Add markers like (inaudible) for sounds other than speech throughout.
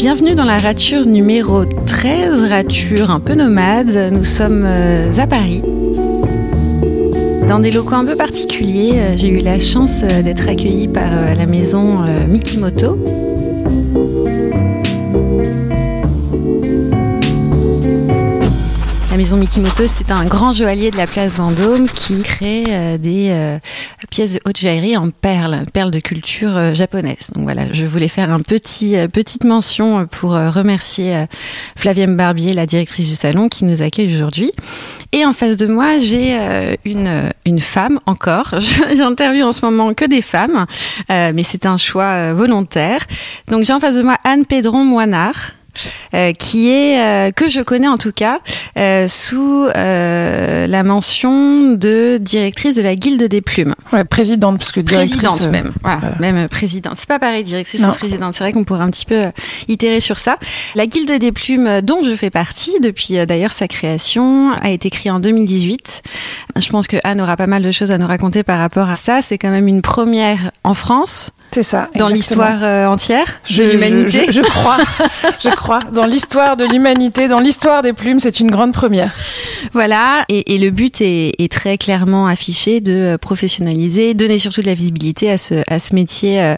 Bienvenue dans la rature numéro 13, rature un peu nomade. Nous sommes euh, à Paris. Dans des locaux un peu particuliers, euh, j'ai eu la chance euh, d'être accueillie par la maison Mikimoto. Maison Mikimoto, c'est un grand joaillier de la place Vendôme qui crée euh, des euh, pièces de haute joaillerie en perles, perles de culture euh, japonaise. Donc voilà, je voulais faire un petit petite mention pour remercier Flavienne Barbier, la directrice du salon, qui nous accueille aujourd'hui. Et en face de moi, j'ai une une femme encore. (laughs) J'interviewe en ce moment que des femmes, mais c'est un choix volontaire. Donc j'ai en face de moi Anne Pédron Moinard. Euh, qui est euh, que je connais en tout cas euh, sous la mention de directrice de la Guilde des plumes. Ouais, présidente parce que directrice. Présidente même, voilà, même présidente. C'est pas pareil, directrice ou présidente. C'est vrai qu'on pourrait un petit peu itérer sur ça. La Guilde des plumes, dont je fais partie depuis d'ailleurs sa création, a été créée en 2018. Je pense que Anne aura pas mal de choses à nous raconter par rapport à ça. C'est quand même une première en France. C'est ça. Dans l'histoire entière de l'humanité. Je, je, crois. (laughs) je crois. Dans l'histoire de l'humanité, dans l'histoire des plumes, c'est une grande première. Voilà. Et, et le but est, est, très clairement affiché de professionnaliser, donner surtout de la visibilité à ce, à ce métier euh,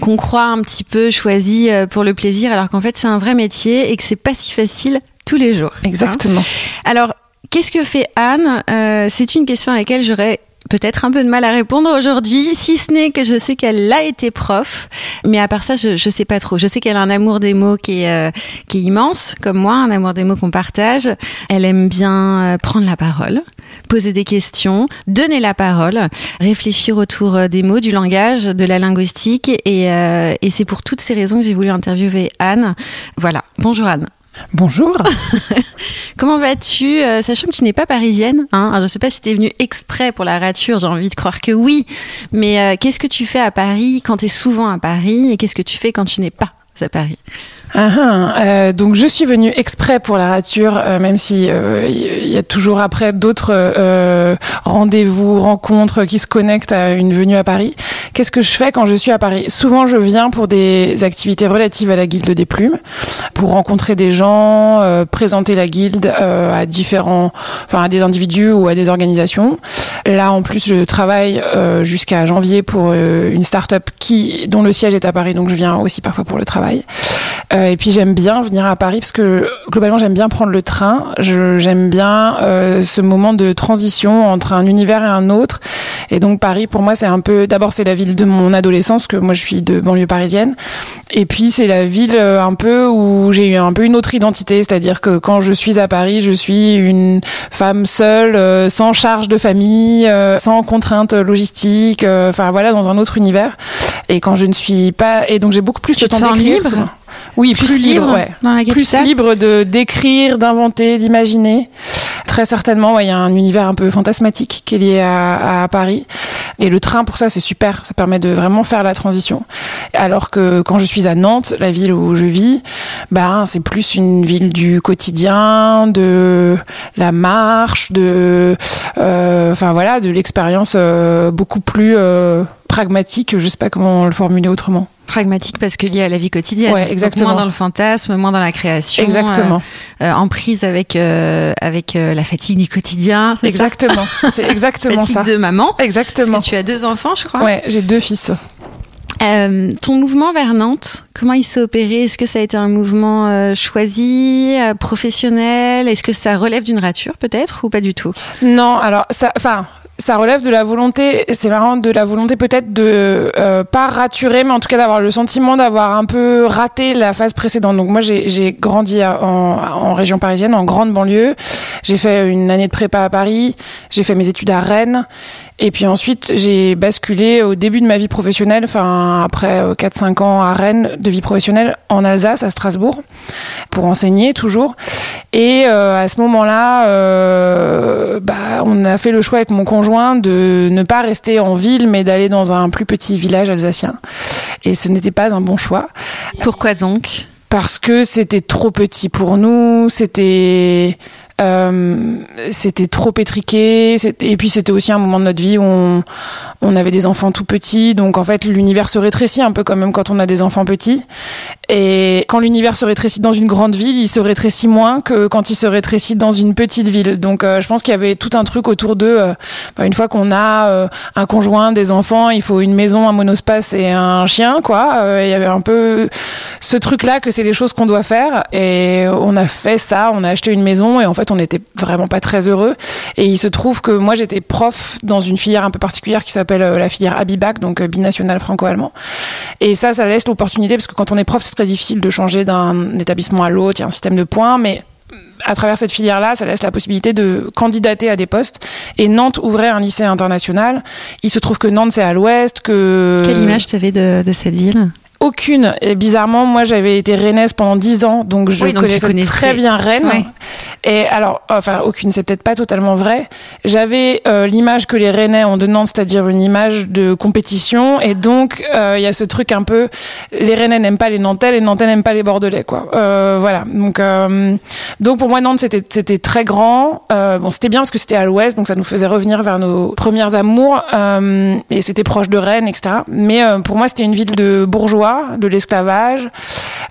qu'on croit un petit peu choisi euh, pour le plaisir, alors qu'en fait c'est un vrai métier et que c'est pas si facile tous les jours. Exactement. alors, Qu'est-ce que fait Anne? Euh, C'est une question à laquelle j'aurais peut-être un peu de mal à répondre aujourd'hui, si ce n'est que je sais qu'elle a été prof, mais à part ça, je, je sais pas trop. Je sais qu'elle a un amour des mots qui est, euh, qui est immense, comme moi, un amour des mots qu'on partage. Elle aime bien euh, prendre la parole, poser des questions, donner la parole, réfléchir autour euh, des mots, du langage, de la linguistique, et, et c'est pour toutes ces raisons que j'ai voulu interviewer Anne. Voilà. Bonjour Anne. Bonjour. (laughs) Comment vas-tu euh, Sachant que tu n'es pas parisienne, hein? Je ne sais pas si tu es venue exprès pour la rature, j'ai envie de croire que oui. Mais euh, qu'est-ce que tu fais à Paris quand tu es souvent à Paris et qu'est-ce que tu fais quand tu n'es pas à Paris? Ah, euh, donc je suis venue exprès pour la rature, euh, même si il euh, y a toujours après d'autres rendez-vous, rencontres qui se connectent à une venue à Paris. Qu'est-ce que je fais quand je suis à Paris? Souvent, je viens pour des activités relatives à la guilde des plumes, pour rencontrer des gens, présenter la guilde à différents, enfin à des individus ou à des organisations. Là, en plus, je travaille jusqu'à janvier pour une start-up qui dont le siège est à Paris, donc je viens aussi parfois pour le travail. Euh, et puis j'aime bien venir à Paris parce que globalement j'aime bien prendre le train. J'aime bien euh, ce moment de transition entre un univers et un autre. Et donc Paris pour moi c'est un peu d'abord c'est la ville de mon adolescence que moi je suis de banlieue parisienne. Et puis c'est la ville euh, un peu où j'ai eu un peu une autre identité, c'est-à-dire que quand je suis à Paris je suis une femme seule, sans charge de famille, sans contraintes logistiques. Enfin voilà dans un autre univers. Et quand je ne suis pas et donc j'ai beaucoup plus de temps d'écrire. Oui, plus, libre, ouais. plus libre de d'écrire, d'inventer, d'imaginer. Très certainement, il y a un univers un peu fantasmatique qui est lié à, à, Paris. Et le train, pour ça, c'est super. Ça permet de vraiment faire la transition. Alors que quand je suis à Nantes, la ville où je vis, ben c'est plus une ville du quotidien, de la marche, de, euh, enfin voilà, de l'expérience euh, beaucoup plus euh, pragmatique. Je sais pas comment le formuler autrement. Pragmatique parce que lié à la vie quotidienne. Ouais, exactement. moins dans le fantasme, moins dans la création. Exactement. Euh, euh, en prise avec euh, avec la fatigue du quotidien. Exactement. C'est (laughs) exactement fatigue ça. de maman. Exactement. Parce que tu as deux enfants, je crois. Ouais, j'ai deux fils. Euh, ton mouvement vers Nantes, comment il s'est opéré? Est-ce que ça a été un mouvement euh, choisi, euh, professionnel? Est-ce que ça relève d'une rature peut-être ou pas du tout? Non, alors ça, enfin, ça relève de la volonté, c'est marrant, de la volonté peut-être de euh, pas raturer, mais en tout cas d'avoir le sentiment d'avoir un peu raté la phase précédente. Donc moi j'ai grandi en, en, région parisienne, en grande banlieue. J'ai fait une année de prépa à Paris, j'ai fait mes études à Rennes, et puis ensuite j'ai basculé au début de ma vie professionnelle, enfin après 4-5 ans à Rennes de vie professionnelle, en Alsace, à Strasbourg, pour enseigner toujours. Et euh, à ce moment-là, euh, bah, on a fait le choix avec mon conjoint de ne pas rester en ville, mais d'aller dans un plus petit village alsacien. Et ce n'était pas un bon choix. Pourquoi donc? Parce que c'était trop petit pour nous, c'était Euh, c'était trop étriqué. Et puis c'était aussi un moment de notre vie où on, on avait des enfants tout petits. Donc en fait, l'univers se rétrécit un peu quand même quand on a des enfants petits. Et quand l'univers se rétrécit dans une grande ville, il se rétrécit moins que quand il se rétrécit dans une petite ville. Donc euh, je pense qu'il y avait tout un truc autour de, euh, bah, une fois qu'on a euh, un conjoint, des enfants, il faut une maison, un monospace et un chien, quoi. Il y avait un peu ce truc-là que c'est les choses qu'on doit faire. Et on a fait ça, on a acheté une maison et en fait on n'était vraiment pas très heureux. Et il se trouve que moi j'étais prof dans une filière un peu particulière qui s'appelle la filière Abibac, donc binational franco-allemand. Et ça, ça laisse l'opportunité parce que quand on est prof, c'est très difficile de changer d'un établissement à l'autre. Il y a un système de points, mais à travers cette filière-là, ça laisse la possibilité de candidater à des postes. Et Nantes ouvrait un lycée international. Il se trouve que Nantes, c'est à l'ouest, que... Quelle image tu avais de cette ville? Aucune. Et bizarrement, moi, j'avais été rennaise pendant dix ans, donc je connaissais très bien Rennes. Et alors, enfin, aucune, c'est peut-être pas totalement vrai. J'avais euh, l'image que les Rennais ont de Nantes, c'est-à-dire une image de compétition. Et donc, euh, il y a ce truc un peu, les Rennais n'aiment pas les Nantais, les Nantais n'aiment pas les Bordelais, quoi. Euh, voilà. Donc, donc pour moi, Nantes, c'était c'était très grand. bon, c'était bien parce que c'était à l'ouest, donc ça nous faisait revenir vers nos premières amours. et c'était proche de Rennes, etc. Mais pour moi, c'était une ville de bourgeois de l'esclavage.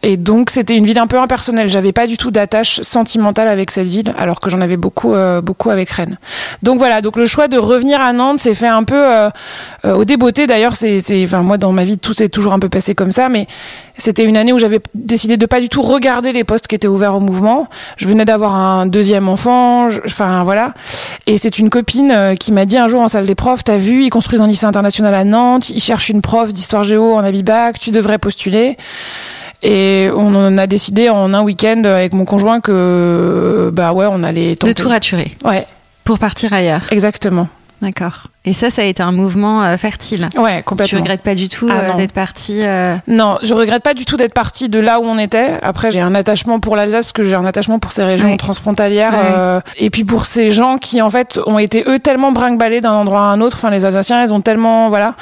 Et donc, c'était une ville un peu impersonnelle. J'avais pas du tout d'attache sentimentale avec cette ville, alors que j'en avais beaucoup, euh, beaucoup avec Rennes. Donc voilà. Donc le choix de revenir à Nantes s'est fait un peu euh, euh, au débeauté. D'ailleurs, c'est, enfin moi dans ma vie tout s'est toujours un peu passé comme ça, mais c'était une année où j'avais décidé de pas du tout regarder les postes qui étaient ouverts au mouvement. Je venais d'avoir un deuxième enfant, enfin voilà. Et c'est une copine qui m'a dit un jour en salle des profs, t'as vu, ils construisent un lycée international à Nantes, ils cherchent une prof d'histoire géo en Abibac, tu devrais postuler. Et on en a décidé en un week-end avec mon conjoint que, bah ouais, on allait tenter. De tout raturer. Ouais. Pour partir ailleurs. Exactement. D'accord. Et ça, ça a été un mouvement euh, fertile. Ouais, complètement. Tu regrettes pas du tout ah, euh, d'être partie euh, Non, je regrette pas du tout d'être partie de là où on était. Après, j'ai un attachement pour l'Alsace parce que j'ai un attachement pour ces régions transfrontalières. et puis pour ces gens qui, en fait, ont été eux tellement brinque d'un endroit à un autre. Enfin, les Alsaciens, ils ont tellement, voilà,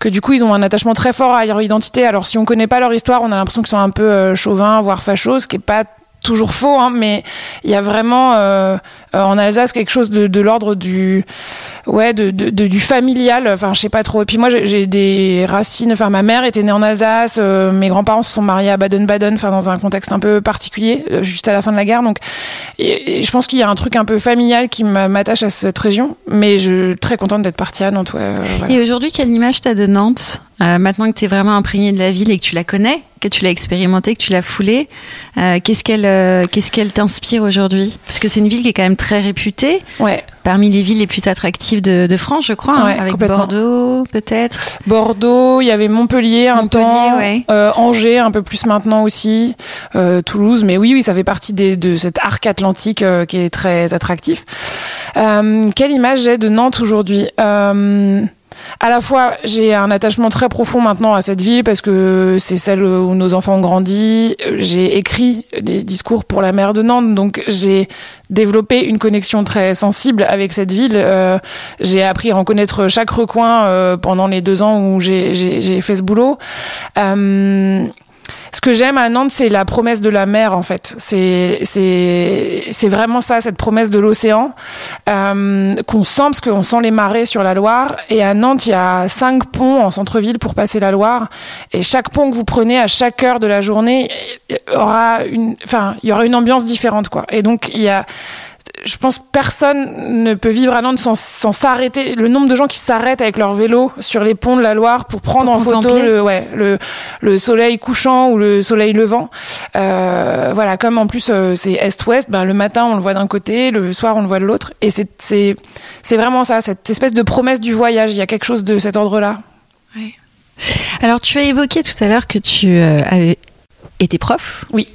que du coup, ils ont un attachement très fort à leur identité. Alors, si on connaît pas leur histoire, on a l'impression qu'ils sont un peu chauvins, voire fachos, ce qui est pas toujours faux, hein, mais il y a vraiment euh, euh, en Alsace quelque chose de, de l'ordre du ouais de, de, du familial. Enfin, je sais pas trop. Et puis moi, j'ai des racines. Enfin, ma mère était née en Alsace. Euh, mes grands-parents se sont mariés à Baden-Baden. Enfin, dans un contexte un peu particulier, juste à la fin de la guerre. Donc, je pense qu'il y a un truc un peu familial qui m'attache à cette région. Mais je suis très contente d'être partie à Nantes. Ouais, Et aujourd'hui, quelle image t'as de Nantes? Maintenant que tu es vraiment imprégné de la ville et que tu la connais, que tu l'as expérimentée, que tu l'as foulée, qu'est-ce qu'elle qu'est-ce qu'elle t'inspire aujourd'hui? Parce que c'est une ville qui est quand même très réputée. Ouais. Parmi les villes les plus attractives de, France, je crois, hein, avec Bordeaux peut-être. Bordeaux, il y avait Montpellier un temps, euh, Angers un peu plus maintenant aussi, euh, Toulouse, mais oui, oui, ça fait partie de cet arc atlantique euh, qui est très attractif. quelle image j'ai de Nantes aujourd'hui? À la fois, j'ai un attachement très profond maintenant à cette ville parce que c'est celle où nos enfants ont grandi. J'ai écrit des discours pour la maire de Nantes, donc j'ai développé une connexion très sensible avec cette ville. Euh, j'ai appris à en connaître chaque recoin euh, pendant les deux ans où j'ai fait ce boulot. Euh, ce que j'aime à Nantes, c'est la promesse de la mer, en fait. C'est vraiment ça, cette promesse de l'océan euh, qu'on sent parce qu'on sent les marées sur la Loire. Et à Nantes, il y a cinq ponts en centre-ville pour passer la Loire. Et chaque pont que vous prenez à chaque heure de la journée aura une, enfin, il y aura une ambiance différente, quoi. Et donc il y a je pense personne ne peut vivre à Nantes sans, s'arrêter. Le nombre de gens qui s'arrêtent avec leur vélo sur les ponts de la Loire pour prendre en photo le, ouais, le, le, soleil couchant ou le soleil levant. Euh, voilà, comme en plus euh, c'est est-ouest, ben, le matin on le voit d'un côté, le soir on le voit de l'autre. Et c'est vraiment ça, cette espèce de promesse du voyage. Il y a quelque chose de cet ordre-là. Ouais. Alors tu as évoqué tout à l'heure que tu euh, avais était prof. Oui.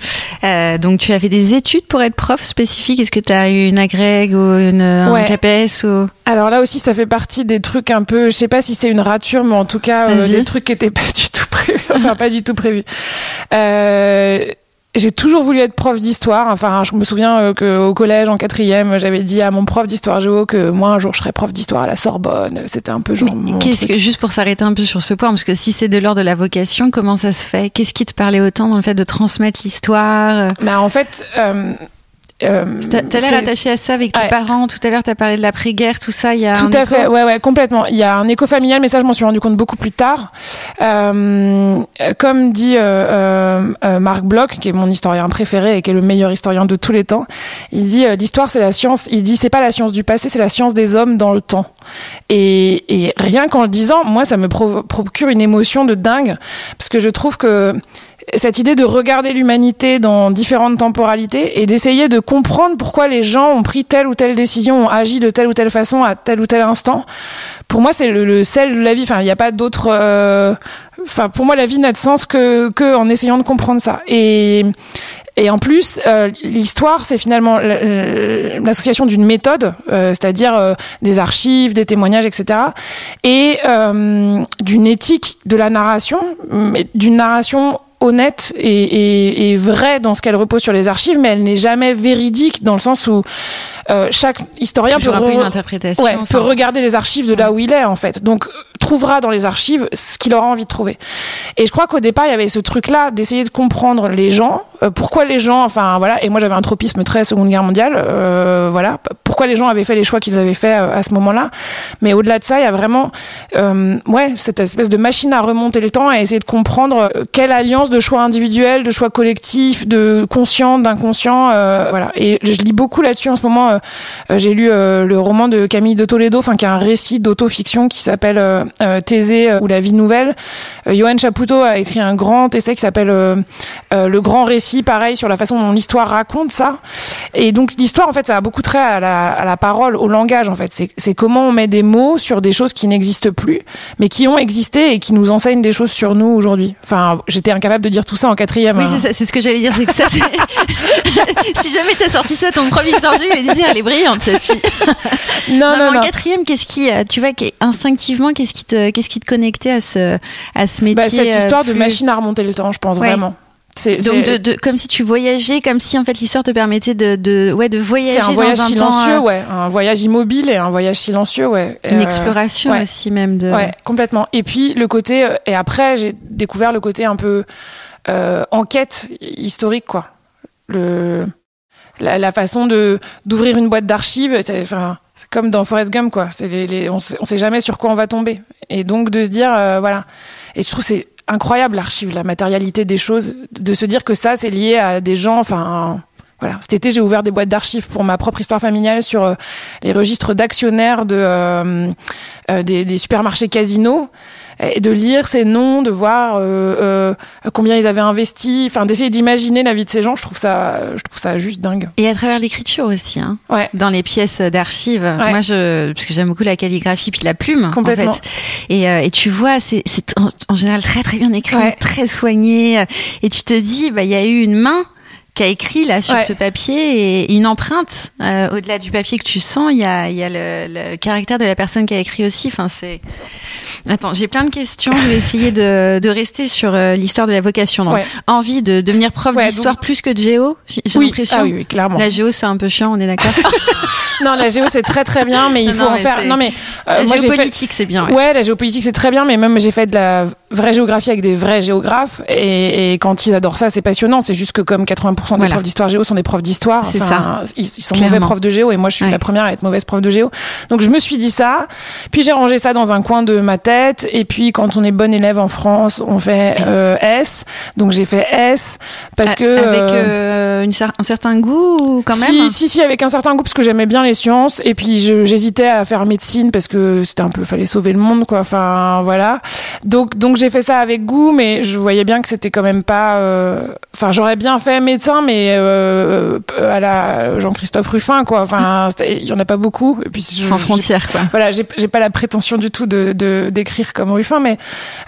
Euh, donc tu avais des études pour être prof spécifique Est-ce que tu as eu une agrég ou une, un CAPES ou... Alors là aussi, ça fait partie des trucs un peu, je sais pas si c'est une rature, mais en tout cas, euh, des trucs qui étaient pas du tout prévus. (laughs) enfin, pas du tout prévus. Euh, j'ai toujours voulu être prof d'histoire. Enfin, je me souviens euh, qu'au collège, en quatrième, j'avais dit à mon prof d'histoire géo que moi, un jour, je serais prof d'histoire à la Sorbonne. C'était un peu genre. Qu'est-ce que, juste pour s'arrêter un peu sur ce point, parce que si c'est de l'ordre de la vocation, comment ça se fait? Qu'est-ce qui te parlait autant dans le fait de transmettre l'histoire? Bah, en fait. Euh, Euh, T'as l'air attaché à ça avec tes parents. Tout à l'heure, tu as parlé de l'après-guerre, tout ça. Il y a tout à fait. Ouais, ouais, complètement. Il y a un écho familial, mais ça, je m'en suis rendu compte beaucoup plus tard. Euh, comme dit euh, euh, Marc Bloch, qui est mon historien préféré et qui est le meilleur historien de tous les temps, il dit l'histoire, c'est la science. Il dit c'est pas la science du passé, c'est la science des hommes dans le temps. Et, et rien qu'en le disant, moi, ça me procure une émotion de dingue parce que je trouve que cette idée de regarder l'humanité dans différentes temporalités et d'essayer de comprendre pourquoi les gens ont pris telle ou telle décision, ont agi de telle ou telle façon à tel ou tel instant. Pour moi, c'est le, sel de la vie. Enfin, il n'y a pas d'autre. Euh, enfin, pour moi, la vie n'a de sens que, en essayant de comprendre ça. Et en plus, euh, l'histoire, c'est finalement l'association d'une méthode, euh, c'est-à-dire des archives, des témoignages, etc., et d'une éthique de la narration, d'une narration honnête et, et, vraie dans ce qu'elle repose sur les archives, mais elle n'est jamais véridique dans le sens où euh, chaque historien peut, une interprétation, peut regarder les archives de là où il est en fait. Donc trouvera dans les archives ce qu'il aura envie de trouver. Et je crois qu'au départ il y avait ce truc-là d'essayer de comprendre les gens, euh, pourquoi les gens, enfin voilà. Et moi j'avais un tropisme très Seconde Guerre mondiale, euh, voilà. Pourquoi les gens avaient fait les choix qu'ils avaient fait à ce moment-là? Mais au-delà de ça, il y a vraiment, ouais, cette espèce de machine à remonter le temps, à essayer de comprendre quelle alliance de choix individuels, de choix collectifs, de conscient, d'inconscient, voilà. Et je lis beaucoup là-dessus en ce moment euh, euh, j'ai lu euh, le roman de Camille de Toledo, enfin qui est un récit d'autofiction qui s'appelle Thésée ou la vie nouvelle. Johan Chapoutot a écrit un grand essai qui s'appelle Le grand récit, pareil sur la façon dont l'histoire raconte ça. Et donc l'histoire en fait ça a beaucoup trait à la, à la parole, au langage en fait. C'est comment on met des mots sur des choses qui n'existent plus, mais qui ont existé et qui nous enseignent des choses sur nous aujourd'hui. Enfin, j'étais incapable de dire tout ça en quatrième. Oui, c'est c'est ce que j'allais dire, c'est que ça, (laughs) si jamais t'as sorti ça, ton premier histoire, je disais, elle est brillante cette fille. non, non, non, En quatrième, qu'est-ce qui, euh, tu vois, instinctivement, qu'est-ce qui te, qu'est-ce qui te connectait à ce, à ce bah, métier Cette euh, histoire de machine à remonter le temps, je pense vraiment. Donc de, de, comme si tu voyageais, comme si en fait l'histoire te permettait de, de, ouais, de voyager c'est un voyage silencieux, euh, ouais, un voyage immobile et un voyage silencieux, ouais. Une exploration aussi même de. Ouais, complètement. Et puis le côté et après j'ai découvert le côté un peu euh, enquête historique, quoi. Le la, façon de d'ouvrir une boîte d'archives, c'est enfin, comme dans Forrest Gump quoi. C'est les, on, sait, sait jamais sur quoi on va tomber. Et donc de se dire euh, voilà. Et je trouve c'est incroyable l'archive, la matérialité des choses, de se dire que ça c'est lié à des gens. Enfin voilà. Cet été j'ai ouvert des boîtes d'archives pour ma propre histoire familiale sur euh, les registres d'actionnaires de euh, des, des, supermarchés casinos et de lire ces noms, de voir euh, euh, combien ils avaient investi, enfin d'essayer d'imaginer la vie de ces gens, je trouve ça, je trouve ça juste dingue. Et à travers l'écriture aussi, hein, ouais. dans les pièces d'archives. Moi, je, parce que j'aime beaucoup la calligraphie puis la plume, Complètement. en fait. Et, euh, et tu vois, c'est en, en, général très très bien écrit, très soigné, et tu te dis, bah il y a eu une main qui a écrit là sur ce papier et une empreinte euh, au-delà du papier que tu sens il y a, y a le, le, caractère de la personne qui a écrit aussi. Enfin c'est attends j'ai plein de questions je vais essayer de, de rester sur euh, l'histoire de la vocation. Donc envie de devenir prof d'histoire plus que de géo j'ai l'impression. Ah oui, oui, clairement. La géo c'est un peu chiant on est d'accord. (laughs) Non la géo c'est très très bien mais il faut en faire non mais euh, la géopolitique c'est bien ouais. la géopolitique c'est très bien mais même j'ai fait de la vraie géographie avec des vrais géographes et, et quand ils adorent ça c'est passionnant. C'est juste que comme 80% des profs d'histoire géo sont des profs d'histoire. C'est ça. Ils, sont mauvais profs de géo et moi je suis la première à être mauvaise prof de géo. Donc je me suis dit ça. Puis j'ai rangé ça dans un coin de ma tête. Et puis quand on est bon élève en France, on fait S. Euh, Donc j'ai fait S parce que avec euh, une, un certain goût quand même? Si, si si avec un certain goût parce que j'aimais bien les sciences et puis j'hésitais à faire médecine parce que c'était un peu fallait sauver le monde quoi. Enfin voilà. Donc donc j'ai fait ça avec goût mais je voyais bien que c'était quand même pas. Euh, enfin j'aurais bien fait médecin mais euh, à la Jean-Christophe Ruffin, quoi. Enfin, (laughs) il y en a pas beaucoup. Et puis sans frontières, quoi. Voilà, j'ai pas la prétention du tout de d'écrire comme Ruffin, mais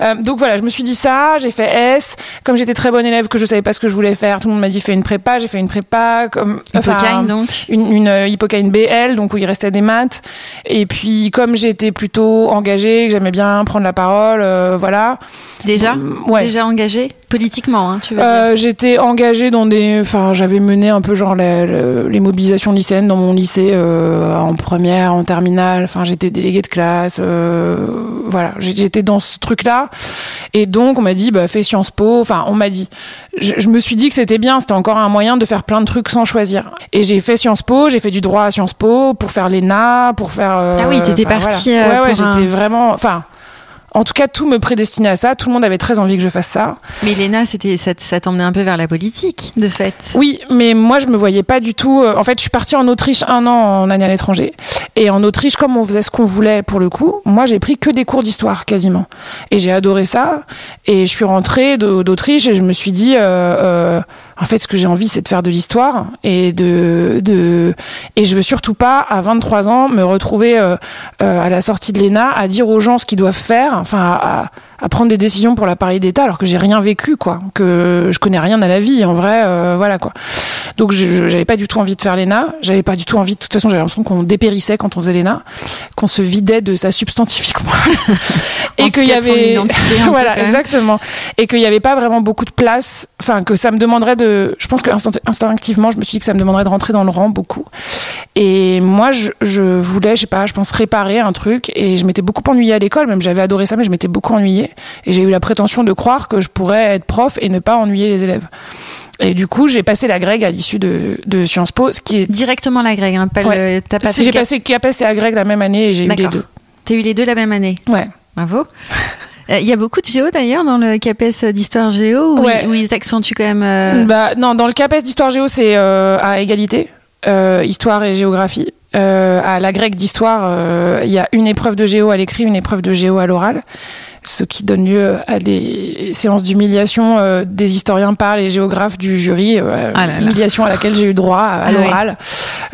euh, donc voilà, je me suis dit ça. J'ai fait S. Comme j'étais très bonne élève, que je savais pas ce que je voulais faire, tout le monde m'a dit fais une prépa. J'ai fait une prépa comme donc une, une euh, BL, donc où il restait des maths. Et puis comme j'étais plutôt engagée, que j'aimais bien prendre la parole, voilà, Déjà Ouais. Déjà engagé Politiquement, hein, tu veux dire Euh, j'étais engagée dans des, enfin, j'avais mené un peu genre les, mobilisations lycéennes dans mon lycée euh, en première, en terminale. Enfin, j'étais déléguée de classe. euh, voilà, j'étais dans ce truc-là. Et donc, on m'a dit, bah, fais Sciences Po. Enfin, on m'a dit. Je, je me suis dit que c'était bien. C'était encore un moyen de faire plein de trucs sans choisir. Et j'ai fait Sciences Po. J'ai fait du droit à Sciences Po pour faire l'ENA, pour faire. euh, Ah oui, t'étais partie, voilà. euh, ouais, ouais, un- j'étais vraiment. Enfin. En tout cas, tout me prédestinait à ça. Tout le monde avait très envie que je fasse ça. Mais Léna, c'était, ça, ça t'emmenait un peu vers la politique, de fait. Oui, mais moi je me voyais pas du tout. euh, En fait, je suis partie en Autriche un an en année à l'étranger, et en Autriche, comme on faisait ce qu'on voulait pour le coup, moi j'ai pris que des cours d'histoire quasiment, et j'ai adoré ça. Et je suis rentrée d'Au- d'Autriche et je me suis dit, euh, euh, en fait, ce que j'ai envie, c'est de faire de l'histoire et de, de et je veux surtout pas à 23 ans me retrouver euh, euh, à la sortie de l'ENA à dire aux gens ce qu'ils doivent faire, enfin à, à- à prendre des décisions pour l'appareil d'État alors que j'ai rien vécu quoi, que je connais rien à la vie en vrai, euh, voilà quoi. Donc j'avais pas du tout envie de faire l'ENA, j'avais pas du tout envie, de toute façon j'avais l'impression qu'on dépérissait quand on faisait l'ENA, qu'on se vidait de sa substantifique (laughs) En et qu'il y avait peu, (laughs) voilà exactement. Et qu'il y avait pas vraiment beaucoup de place, enfin que ça me demanderait de, je pense que instinctivement je me suis dit que ça me demanderait de rentrer dans le rang beaucoup. Et moi je, je voulais, je sais pas, je pense réparer un truc. Et je m'étais beaucoup ennuyée à l'école, même j'avais adoré ça mais je m'étais beaucoup ennuyée et j'ai eu la prétention de croire que je pourrais être prof et ne pas ennuyer les élèves. Et du coup, j'ai passé la Greg à l'issue de, de Sciences Po, ce qui est. Directement la Greg, hein, pas Ouais. le, fait j'ai passé, qui a passé à Greg la même année et j'ai eu les deux. T'as eu les deux la même année. Ouais. Bravo. (laughs) Euh, Il y a beaucoup de géo d'ailleurs dans le CAPES d'histoire géo où, Ouais. ils, où ils accentuent quand même. euh, Bah, non, dans le CAPES d'histoire géo, c'est euh, à égalité, euh, histoire et géographie. À la grecque d'histoire, il y a une épreuve de géo à l'écrit, une épreuve de géo à l'oral, ce qui donne lieu à des séances d'humiliation euh, des historiens par les géographes du jury, euh, Ah là là. humiliation à laquelle j'ai eu droit à, Ah l'oral.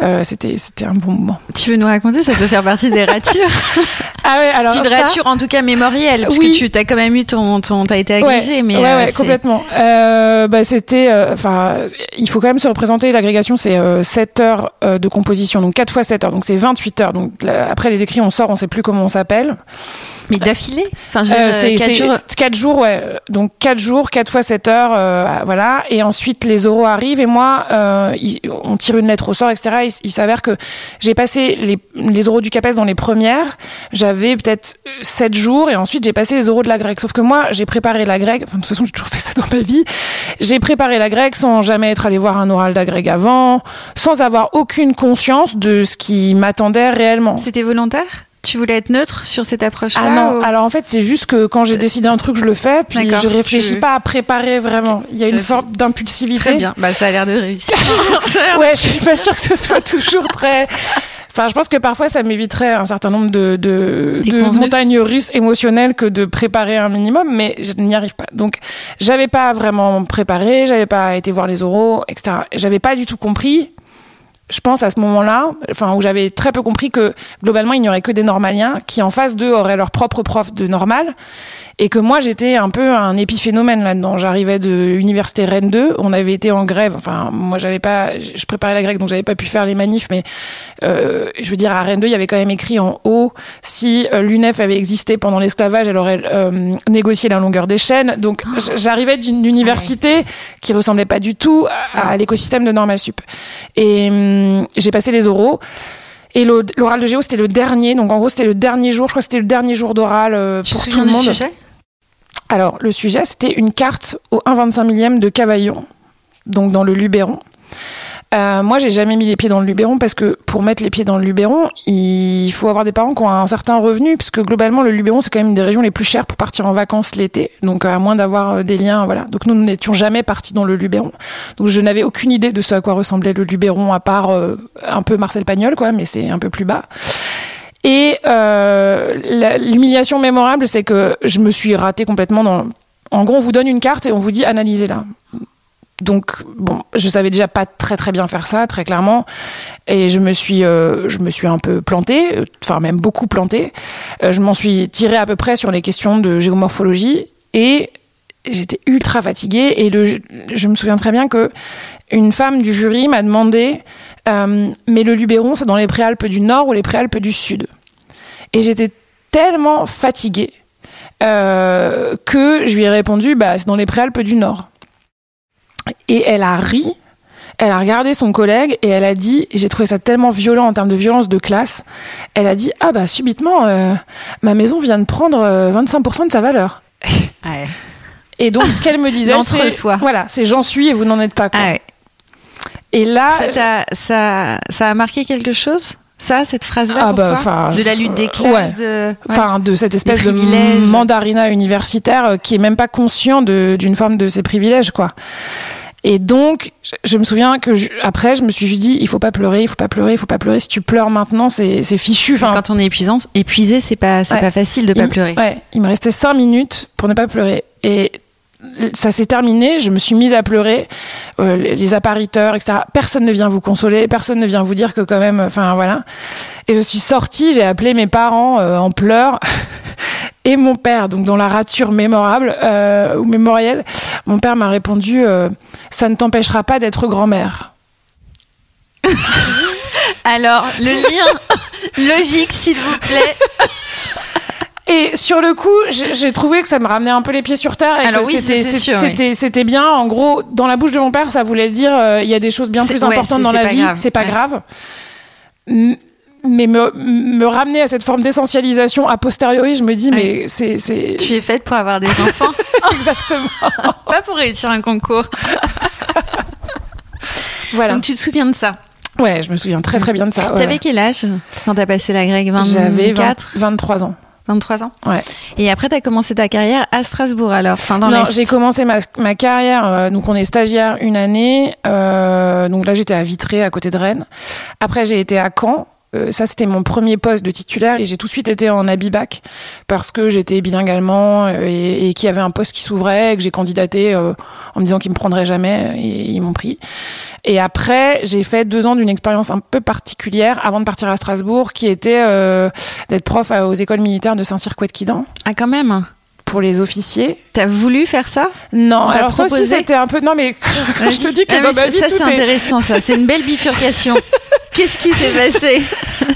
Euh, c'était c'était un bon moment. Tu veux nous raconter Ça peut faire partie des ratures. (laughs) (laughs) Ah ouais, alors D'une ça- rature en tout cas mémorielle, parce Oui. que tu t'as quand même eu ton, ton t'as été agrégé, ouais, mais ouais, euh, complètement. Bah, c'était, enfin, il faut quand même se représenter. L'agrégation, c'est euh, 7 heures de composition, donc 4 fois 7 heures, donc c'est 28 heures. Donc là, après les écrits, on sort, on sait plus comment on s'appelle. mais d'affilée. Enfin, je veux Euh, dire, c'est quatre c'est jours. quatre jours, ouais. Donc 4 jours, 4 fois 7 heures, euh, voilà. Et ensuite, les oraux arrivent et moi, euh, il- on tire une lettre au sort, etc. Il, il s'avère que j'ai passé les, les oraux du CAPES dans les premières. J'avais peut-être 7 jours et ensuite j'ai passé les oraux de la grecque. Sauf que moi, j'ai préparé la grecque. Enfin, de toute façon, j'ai toujours fait ça dans ma vie. J'ai préparé la grecque sans jamais être allé voir un oral d'agrég avant, sans avoir aucune conscience de ce qui m'attendait réellement. C'était volontaire? Tu voulais être neutre sur cette approche-là Ah non, ou- alors en fait c'est juste que quand j'ai décidé un truc je le fais, puis je réfléchis tu- pas à préparer vraiment. Il y a une forme d'impulsivité. Très bien. Bah, ça a l'air de réussir. (laughs) Ouais, je suis pas sûre que ce soit toujours très. Enfin, je pense que parfois ça m'éviterait un certain nombre de, de, montagnes russes émotionnelles que de préparer un minimum, mais je n'y arrive pas. Donc, j'avais pas vraiment préparé, j'avais pas été voir les oraux, etc. J'avais pas du tout compris. Je pense à ce moment-là, enfin où j'avais très peu compris que globalement il n'y aurait que des normaliens qui en face d'eux auraient leur propre prof de normal et que moi j'étais un peu un épiphénomène là-dedans. J'arrivais de l'université Rennes 2, on avait été en grève. Enfin moi j'avais pas, je préparais la grecque donc j'avais pas pu faire les manifs, mais euh, je veux dire à Rennes 2 il y avait quand même écrit en haut si euh, l'UNEF avait existé pendant l'esclavage, elle aurait euh, négocié la longueur des chaînes. Donc j- j'arrivais d'une université qui ressemblait pas du tout à, à l'écosystème de Normal Sup. Et hum, j'ai passé les oraux. Et l'o- l'oral de géo, c'était le dernier. Donc, en gros, c'était le dernier jour. Je crois que c'était le dernier jour d'oral euh, pour tout souviens le du monde. sujet? Alors, le sujet, c'était une carte au 1,25 millième de Cavaillon, donc dans le Luberon. Euh, moi, j'ai jamais mis les pieds dans le Luberon parce que pour mettre les pieds dans le Luberon, il faut avoir des parents qui ont un certain revenu, puisque globalement, le Luberon, c'est quand même une des régions les plus chères pour partir en vacances l'été. Donc, à moins d'avoir euh, des liens, voilà. Donc, nous n'étions jamais partis dans le Luberon. Donc, je n'avais aucune idée de ce à quoi ressemblait le Luberon, à part euh, un peu Marcel Pagnol, quoi, mais c'est un peu plus bas. Et euh, l'humiliation mémorable, c'est que je me suis ratée complètement. En gros, on vous donne une carte et on vous dit analysez-la. Donc, bon, je savais déjà pas très très bien faire ça, très clairement, et je me suis, euh, je me suis un peu plantée, enfin même beaucoup plantée. Euh, je m'en suis tirée à peu près sur les questions de géomorphologie et j'étais ultra fatiguée. Et je me souviens très bien que une femme du jury m'a demandé, mais le Luberon, c'est dans les Préalpes du Nord ou les Préalpes du Sud Et j'étais tellement fatiguée euh, que je lui ai répondu, bah, c'est dans les Préalpes du Nord. Et elle a ri, elle a regardé son collègue et elle a dit, et j'ai trouvé ça tellement violent en termes de violence de classe, elle a dit, ah bah subitement, euh, ma maison vient de prendre 25% de sa valeur. Ouais. Et donc ce qu'elle me (laughs) disait, c'est, voilà, c'est j'en suis et vous n'en êtes pas. Quoi. Ouais. Et là, Ça, t'a- ça, ça a marqué quelque chose Ça, cette phrase-là Ah bah, enfin, De la lutte des ouais. classes de... ouais. de cette espèce de mandarina universitaire euh, qui est même pas conscient d'une forme de ses privilèges quoi. Et donc, je, me souviens que je- après, je me suis juste dit, il faut pas pleurer, il faut pas pleurer, il faut pas pleurer. Si tu pleures maintenant, c'est fichu. Enfin, Quand on est épuisant, épuisé, c'est pas, c'est Ouais. pas facile de il pas pleurer. Ouais, il me restait cinq minutes pour ne pas pleurer. Et ça s'est terminé, je me suis mise à pleurer. Euh, les appariteurs, etc. Personne ne vient vous consoler, personne ne vient vous dire que quand même, enfin voilà. Et je suis sortie, j'ai appelé mes parents euh, en pleurs. (laughs) Et mon père, donc dans la rature mémorable euh, ou mémorielle, mon père m'a répondu Ça ne t'empêchera pas d'être grand-mère. (laughs) Alors, le lien (laughs) logique, s'il vous plaît. Et sur le coup, j'ai trouvé que ça me ramenait un peu les pieds sur terre et Alors que oui, c'était c'était- oui. bien. En gros, dans la bouche de mon père, ça voulait dire euh, il y a des choses bien plus importantes dans la vie, grave. c'est pas Ouais. grave. Mais me, me ramener à cette forme d'essentialisation a posteriori, je me dis Ouais. mais c'est c'est Tu es faite pour avoir des enfants, (laughs) (laughs) exactement. pas pour réussir un concours. voilà. Donc, tu te souviens de ça? Ouais, je me souviens très très bien de ça. ouais. T'avais quel âge quand t'as passé la grecque J'avais 20 24 23 ans. 23 ans Ouais. Et après, t'as commencé ta carrière à Strasbourg, alors, enfin, dans non, j'ai commencé ma, ma carrière. euh, donc, on est stagiaire une année. euh, donc là, j'étais à Vitré, à côté de Rennes. Après, j'ai été à Caen. Euh, ça, c'était mon premier poste de titulaire et j'ai tout de suite été en Abibac parce que j'étais bilingue allemand euh, et, et qu'il y avait un poste qui s'ouvrait et que j'ai candidaté euh, en me disant qu'ils me prendraient jamais et ils m'ont pris. Et après, j'ai fait deux ans d'une expérience un peu particulière avant de partir à Strasbourg, qui était d'être prof aux écoles militaires de Saint-Cyr-Couët-Quidan Ah, quand même pour les officiers. T'as voulu faire ça? Non, alors ça aussi proposé? c'était un peu. Non mais (laughs) je te dis que Ah, dans mais ma ça- vie ça, tout c'est est. intéressant, ça. C'est une belle bifurcation. (laughs) Qu'est-ce qui s'est passé?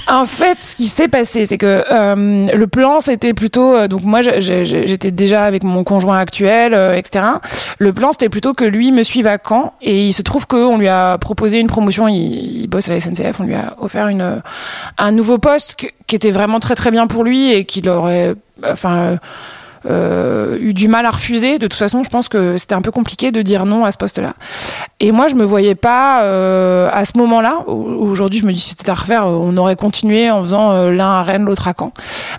En fait, ce qui s'est passé, c'est que euh, le plan c'était plutôt. euh, donc moi, j'étais déjà avec mon conjoint actuel, euh, etc. Le plan c'était plutôt que lui me suive à Caen et il se trouve qu'on lui a proposé une promotion. Il, il bosse à la SNCF. On lui a offert une un nouveau poste qui était vraiment très très bien pour lui et qu'il aurait. Enfin. Euh, eu du mal à refuser. De toute façon, je pense que c'était un peu compliqué de dire non à ce poste-là. Et moi, je me voyais pas euh, à ce moment-là. Au- Aujourd'hui, je me dis c'était à refaire, euh, on aurait continué en faisant euh, l'un à Rennes, l'autre à Caen.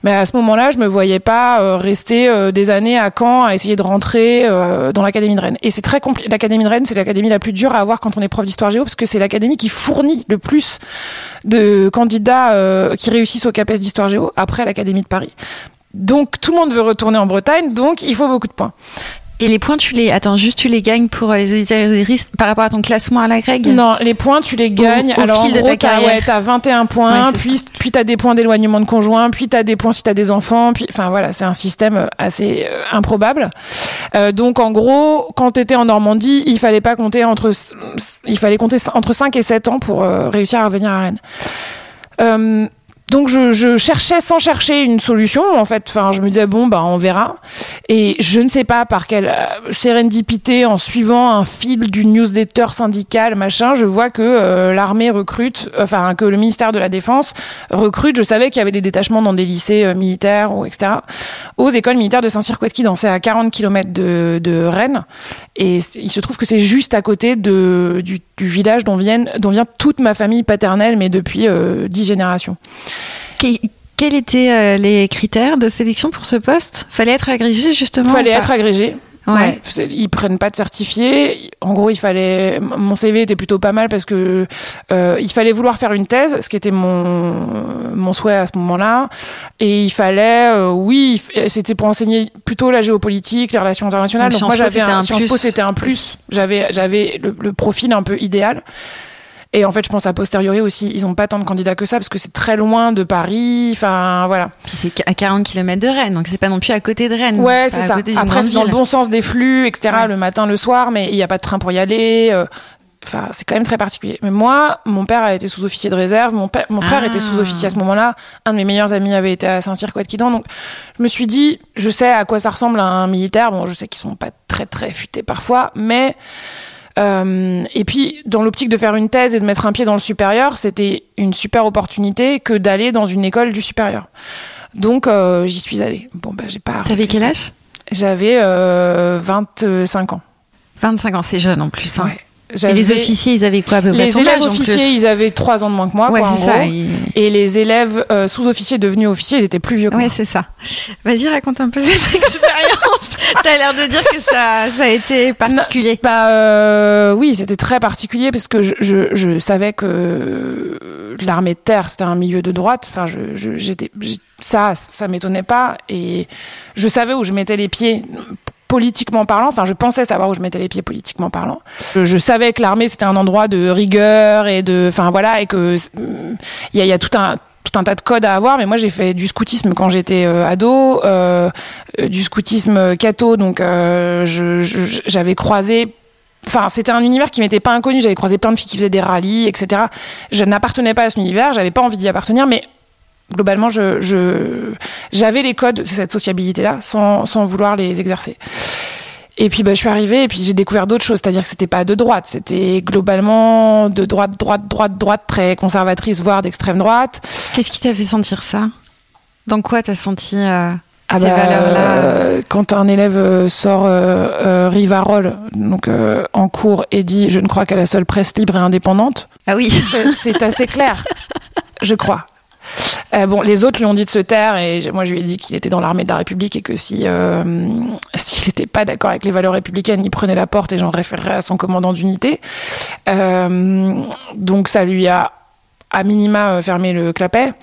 Mais à ce moment-là, je me voyais pas rester des années à Caen à essayer de rentrer dans l'académie de Rennes. Et c'est très compliqué. L'académie de Rennes, c'est l'académie la plus dure à avoir quand on est prof d'histoire géo, parce que c'est l'académie qui fournit le plus de candidats qui réussissent au CAPES d'histoire géo après l'académie de Paris. Donc tout le monde veut retourner en Bretagne, donc il faut beaucoup de points. Et les points, tu les. Attends, juste, tu les gagnes pour euh, les auditeurs par rapport à ton classement à la grecque Non, les points, tu les gagnes. au Alors, fil en de gros, ta t'as, carrière. ouais, t'as 21 points, Ouais, puis, puis t'as des points d'éloignement de conjoint, puis t'as des points si t'as des enfants, puis, enfin, voilà, c'est un système euh, assez euh, improbable. Euh, donc, en gros, quand t'étais en Normandie, il fallait pas compter entre, il fallait compter entre 5 et 7 ans pour euh, réussir à revenir à Rennes. Donc je, je cherchais sans chercher une solution en fait. Enfin, je me disais bon bah on verra. Et je ne sais pas par quelle euh, sérendipité, en suivant un fil d'une newsletter syndicale machin, je vois que euh, l'armée recrute, enfin que le ministère de la Défense recrute. Je savais qu'il y avait des détachements dans des lycées euh, militaires ou etc. Aux écoles militaires de Saint-Cyr-Couët-Quidan, c'est à 40 km de, de Rennes. Et il se trouve que c'est juste à côté de, du, du village dont, viennent, dont vient toute ma famille paternelle, mais depuis dix générations. Que- Quels étaient euh, les critères de sélection pour ce poste? Fallait être agrégé, justement fallait être agrégé. Ouais. Ouais, ils prennent pas de certifié. En gros, il fallait. Mon CV était plutôt pas mal parce que euh, il fallait vouloir faire une thèse, ce qui était mon mon souhait à ce moment-là. Et il fallait, euh, oui, c'était pour enseigner plutôt la géopolitique, les relations internationales. Donc, Donc, moi, j'avais un, un Sciences plus Po, c'était un plus. J'avais j'avais le, le profil un peu idéal. Et en fait, je pense à posteriori aussi, ils ont pas tant de candidats que ça parce que c'est très loin de Paris. Enfin, voilà. Puis c'est à 40 km de Rennes, donc c'est pas non plus à côté de Rennes. Ouais, c'est à ça. Après, c'est dans le bon sens des flux, etc. Ouais. Le matin, le soir, mais il n'y a pas de train pour y aller. euh, enfin, c'est quand même très particulier. Mais moi, mon père a été sous-officier de réserve, mon, père, mon frère Ah. était sous-officier à ce moment-là, un de mes meilleurs amis avait été à Saint-Cyr-Couette-Quidan, donc je me suis dit, je sais à quoi ça ressemble un militaire, bon, je sais qu'ils sont pas très très futés parfois, mais... euh, et puis, dans l'optique de faire une thèse et de mettre un pied dans le supérieur, c'était une super opportunité que d'aller dans une école du supérieur. Donc, euh, j'y suis allée. Bon, bah, j'ai pas. T'avais quel âge? J'avais euh, 25 ans. 25 ans, c'est jeune en plus. Hein. Ouais. Et les officiers, ils avaient quoi à peu près Les élèves âge, officiers, ils avaient 3 ans de moins que moi, Ouais, quoi, en ça. gros. ils- Et les élèves euh, sous-officiers devenus officiers, ils étaient plus vieux que Ouais, moi. c'est ça. Vas-y, raconte un peu cette (laughs) expérience. T'as l'air de dire que ça, ça a été particulier. Bah euh, oui, c'était très particulier parce que je, je, je savais que euh, l'armée de terre c'était un milieu de droite. Enfin, je- j'étais ça, ça m'étonnait pas et je savais où je mettais les pieds politiquement parlant. Enfin, je pensais savoir où je mettais les pieds politiquement parlant. Je, savais que l'armée c'était un endroit de rigueur et de, enfin voilà, et que il y a, tout un tout un tas de codes à avoir, mais moi j'ai fait du scoutisme quand j'étais euh, ado, euh, du scoutisme catho, donc euh, j'avais croisé Enfin, c'était un univers qui m'était pas inconnu. J'avais croisé plein de filles qui faisaient des rallyes, etc. Je n'appartenais pas à cet univers. J'avais pas envie d'y appartenir, mais globalement, je, je- j'avais les codes de cette sociabilité-là sans, sans vouloir les exercer. Et puis, bah, je suis arrivée et puis j'ai découvert d'autres choses. C'est-à-dire que c'était pas de droite. C'était globalement de droite, droite, droite, droite, très conservatrice, voire d'extrême droite. Qu'est-ce qui t'a fait sentir ça? Dans quoi t'as senti euh, Ah ces bah, valeurs-là? euh, Quand un élève euh, sort euh, euh, Rivarol donc en cours et dit je ne crois qu'à la seule presse libre et indépendante, Ah oui. c'est assez clair, je crois. Euh, bon, les autres lui ont dit de se taire et moi je lui ai dit qu'il était dans l'armée de la République et que euh, (laughs) s'il n'était pas d'accord avec les valeurs républicaines, il prenait la porte et j'en référerais à son commandant d'unité. Euh, donc ça lui a à minima euh, fermé le clapet.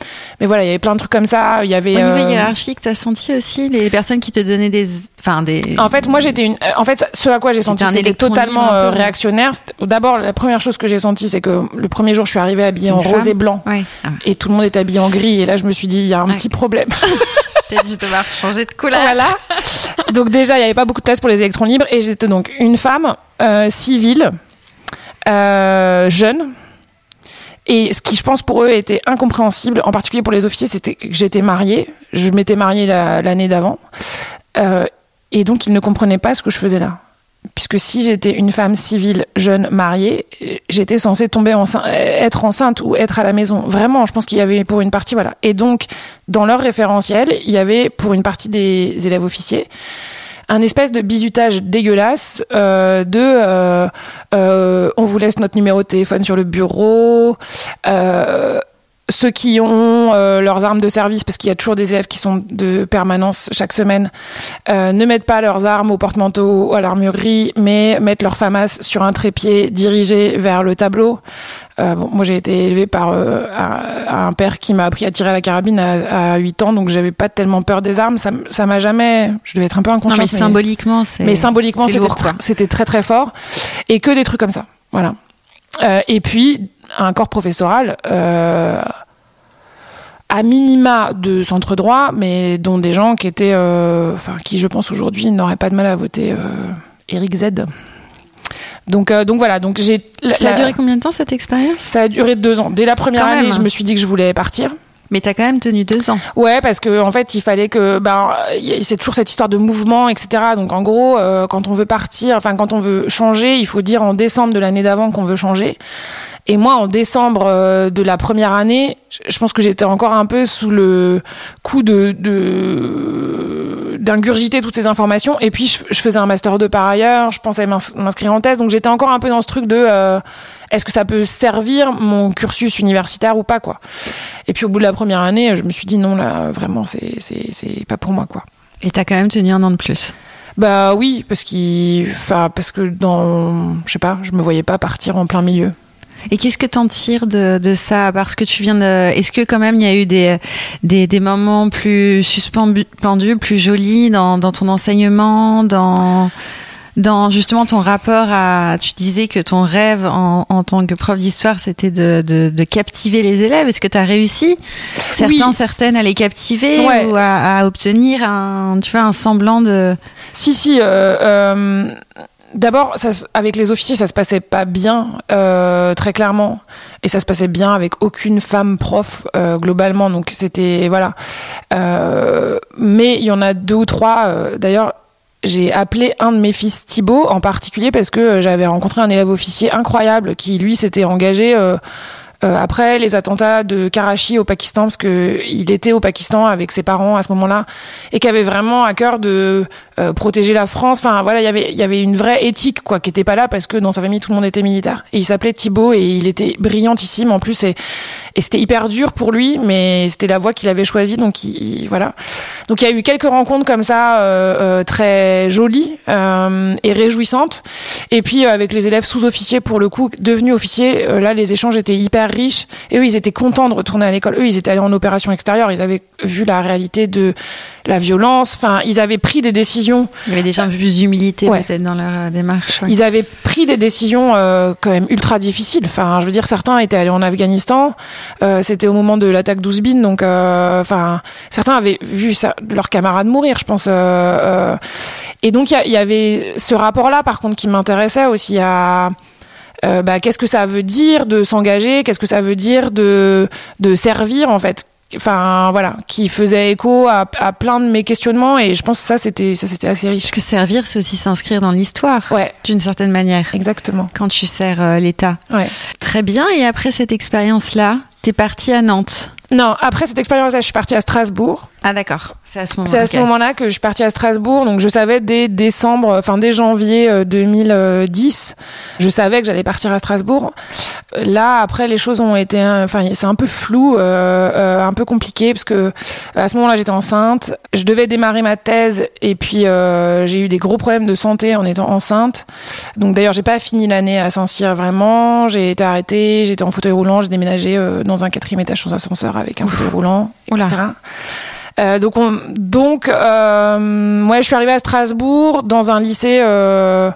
Mais voilà, il y avait plein de trucs comme ça. Il y avait Au niveau euh, hiérarchique, t'as senti aussi les personnes qui te donnaient des, enfin des. En fait, moi, j'étais une. euh, En fait, ce à quoi j'ai senti C'était totalement peu, réactionnaire. D'abord, la première chose que j'ai senti, c'est que le premier jour, je suis arrivée habillée en rose et blanc. Ouais. Ah, Et tout le monde était habillé en gris. Et là, je me suis dit, il y a un Ouais. petit problème. (laughs) Peut-être je devais changer de couleur. voilà. Donc, déjà, il n'y avait pas beaucoup de place pour les électrons libres. Et j'étais donc une femme euh, civile, euh, jeune. Et ce qui, je pense, pour eux était incompréhensible, en particulier pour les officiers, c'était que j'étais mariée. Je m'étais mariée la- l'année d'avant. Euh, et donc, ils ne comprenaient pas ce que je faisais là. Puisque si j'étais une femme civile, jeune, mariée, j'étais censée tomber enceinte, être enceinte ou être à la maison. Vraiment, je pense qu'il y avait pour une partie, voilà. Et donc, dans leur référentiel, il y avait pour une partie des élèves officiers un espèce de bizutage dégueulasse euh, de euh, euh, on vous laisse notre numéro de téléphone sur le bureau ceux qui ont leurs armes de service, parce qu'il y a toujours des élèves qui sont de permanence chaque semaine, ne mettent pas leurs armes au porte-manteau ou à l'armurerie, mais mettent leur FAMAS sur un trépied dirigé vers le tableau. Euh, bon, moi, j'ai été élevée par euh, un, un père qui m'a appris à tirer à la carabine à, à 8 ans, donc j'avais pas tellement peur des armes. Ça, m'a jamais. Je devais être un peu Non, inconsciente. mais symboliquement, c'est. Mais symboliquement, c'était très très fort. Et que des trucs comme ça. Voilà. Euh, et puis, un corps professoral, à minima de centre droit, mais dont des gens qui étaient. Enfin, qui, je pense, aujourd'hui, n'auraient pas de mal à voter Eric Z. Donc, euh, donc voilà. Donc j'ai. Ça a duré combien de temps cette expérience? Ça a duré deux ans. Dès la première Quand même. année, je me suis dit que je voulais partir. Mais t'as quand même tenu deux ans. Ouais, parce que en fait, il fallait que, ben, c'est toujours cette histoire de mouvement, etc. Donc en gros, euh, quand on veut partir, enfin quand on veut changer, il faut dire en décembre de l'année d'avant qu'on veut changer. Et moi, en décembre euh, de la première année, je- pense que j'étais encore un peu sous le coup de de- d'ingurgiter toutes ces informations. Et puis, je, faisais un master 2 par ailleurs. Je pensais m'ins- m'inscrire en thèse. Donc, j'étais encore un peu dans ce truc de euh, est-ce que ça peut servir mon cursus universitaire ou pas, quoi. Et puis, au bout de la première année, je me suis dit non, là, vraiment, c'est c'est c'est pas pour moi, quoi. Et t'as quand même tenu un an de plus. Bah oui, parce qu'il, enfin, parce que dans, je sais pas, je me voyais pas partir en plein milieu. Et qu'est-ce que t'en tires de, de ça Parce que tu viens de. Est-ce que quand même il y a eu des, des, des moments plus suspendus, plus jolis dans, dans ton enseignement, dans, dans justement ton rapport à. Tu disais que ton rêve en, en tant que prof d'histoire, c'était de, de, de captiver les élèves. Est-ce que tu as réussi Certains, Oui. certaines à les captiver Ouais. ou à, à obtenir un, tu vois, un semblant de. Si, si, euh, euh, D'abord, avec les officiers, ça se passait pas bien, euh, très clairement, et ça se passait bien avec aucune femme prof euh, globalement. Donc c'était voilà. Euh, mais il y en a deux ou trois. Euh, d'ailleurs, j'ai appelé un de mes fils Thibaut en particulier parce que j'avais rencontré un élève officier incroyable qui lui s'était engagé euh, après les attentats de Karachi au Pakistan, parce que il était au Pakistan avec ses parents à ce moment-là, et qui avait vraiment à cœur de euh, protéger la France. Enfin voilà, il y avait il y avait une vraie éthique quoi, qui était pas là parce que dans sa famille tout le monde était militaire. Et il s'appelait Thibaut et il était brillantissime en plus et, et c'était hyper dur pour lui, mais c'était la voie qu'il avait choisie. Donc il, voilà. Donc il y a eu quelques rencontres comme ça euh, très jolies et réjouissantes. Et puis avec les élèves sous-officiers pour le coup devenus officiers, là les échanges étaient hyper riches. Et eux, ils étaient contents de retourner à l'école. Eux, ils étaient allés en opération extérieure. Ils avaient vu la réalité de la violence. Enfin, ils avaient pris des décisions. Il y avait déjà un peu plus d'humilité peut-être dans leur euh, démarche. Ils avaient pris des décisions euh, quand même ultra difficiles. Enfin, je veux dire, certains étaient allés en Afghanistan. Euh, C'était au moment de l'attaque d'Ouzbin, donc euh, enfin, certains avaient vu ça, leurs camarades mourir, je pense. et donc il y, y, avait ce rapport-là, par contre, qui m'intéressait aussi à bah, qu'est-ce que ça veut dire de s'engager, qu'est-ce que ça veut dire de, de servir en fait. Enfin voilà, qui faisait écho à, à, plein de mes questionnements et je pense que ça c'était ça c'était assez riche. Parce que servir c'est aussi s'inscrire dans l'histoire, ouais. d'une certaine manière. Exactement. Quand tu sers euh, l'État. Ouais. Très bien. Et après cette expérience là, t'es partie à Nantes. Non, après cette expérience-là, je suis partie à Strasbourg. Ah d'accord, c'est à ce moment. C'est à ce moment-là que je suis partie à Strasbourg, donc je savais dès décembre, enfin dès janvier 2010, euh, je savais que j'allais partir à Strasbourg. Là, après, les choses ont été, enfin c'est un peu flou, euh, euh, un peu compliqué parce que à ce moment-là, j'étais enceinte, je devais démarrer ma thèse et puis euh, j'ai eu des gros problèmes de santé en étant enceinte. Donc d'ailleurs, j'ai pas fini l'année à Saint-Cyr vraiment, j'ai été arrêtée, j'étais en fauteuil roulant, j'ai déménagé euh, dans un quatrième étage sans ascenseur avec un fauteuil roulant, etc. Euh, donc, on, donc, euh, ouais, je suis arrivée à Strasbourg dans un lycée, euh,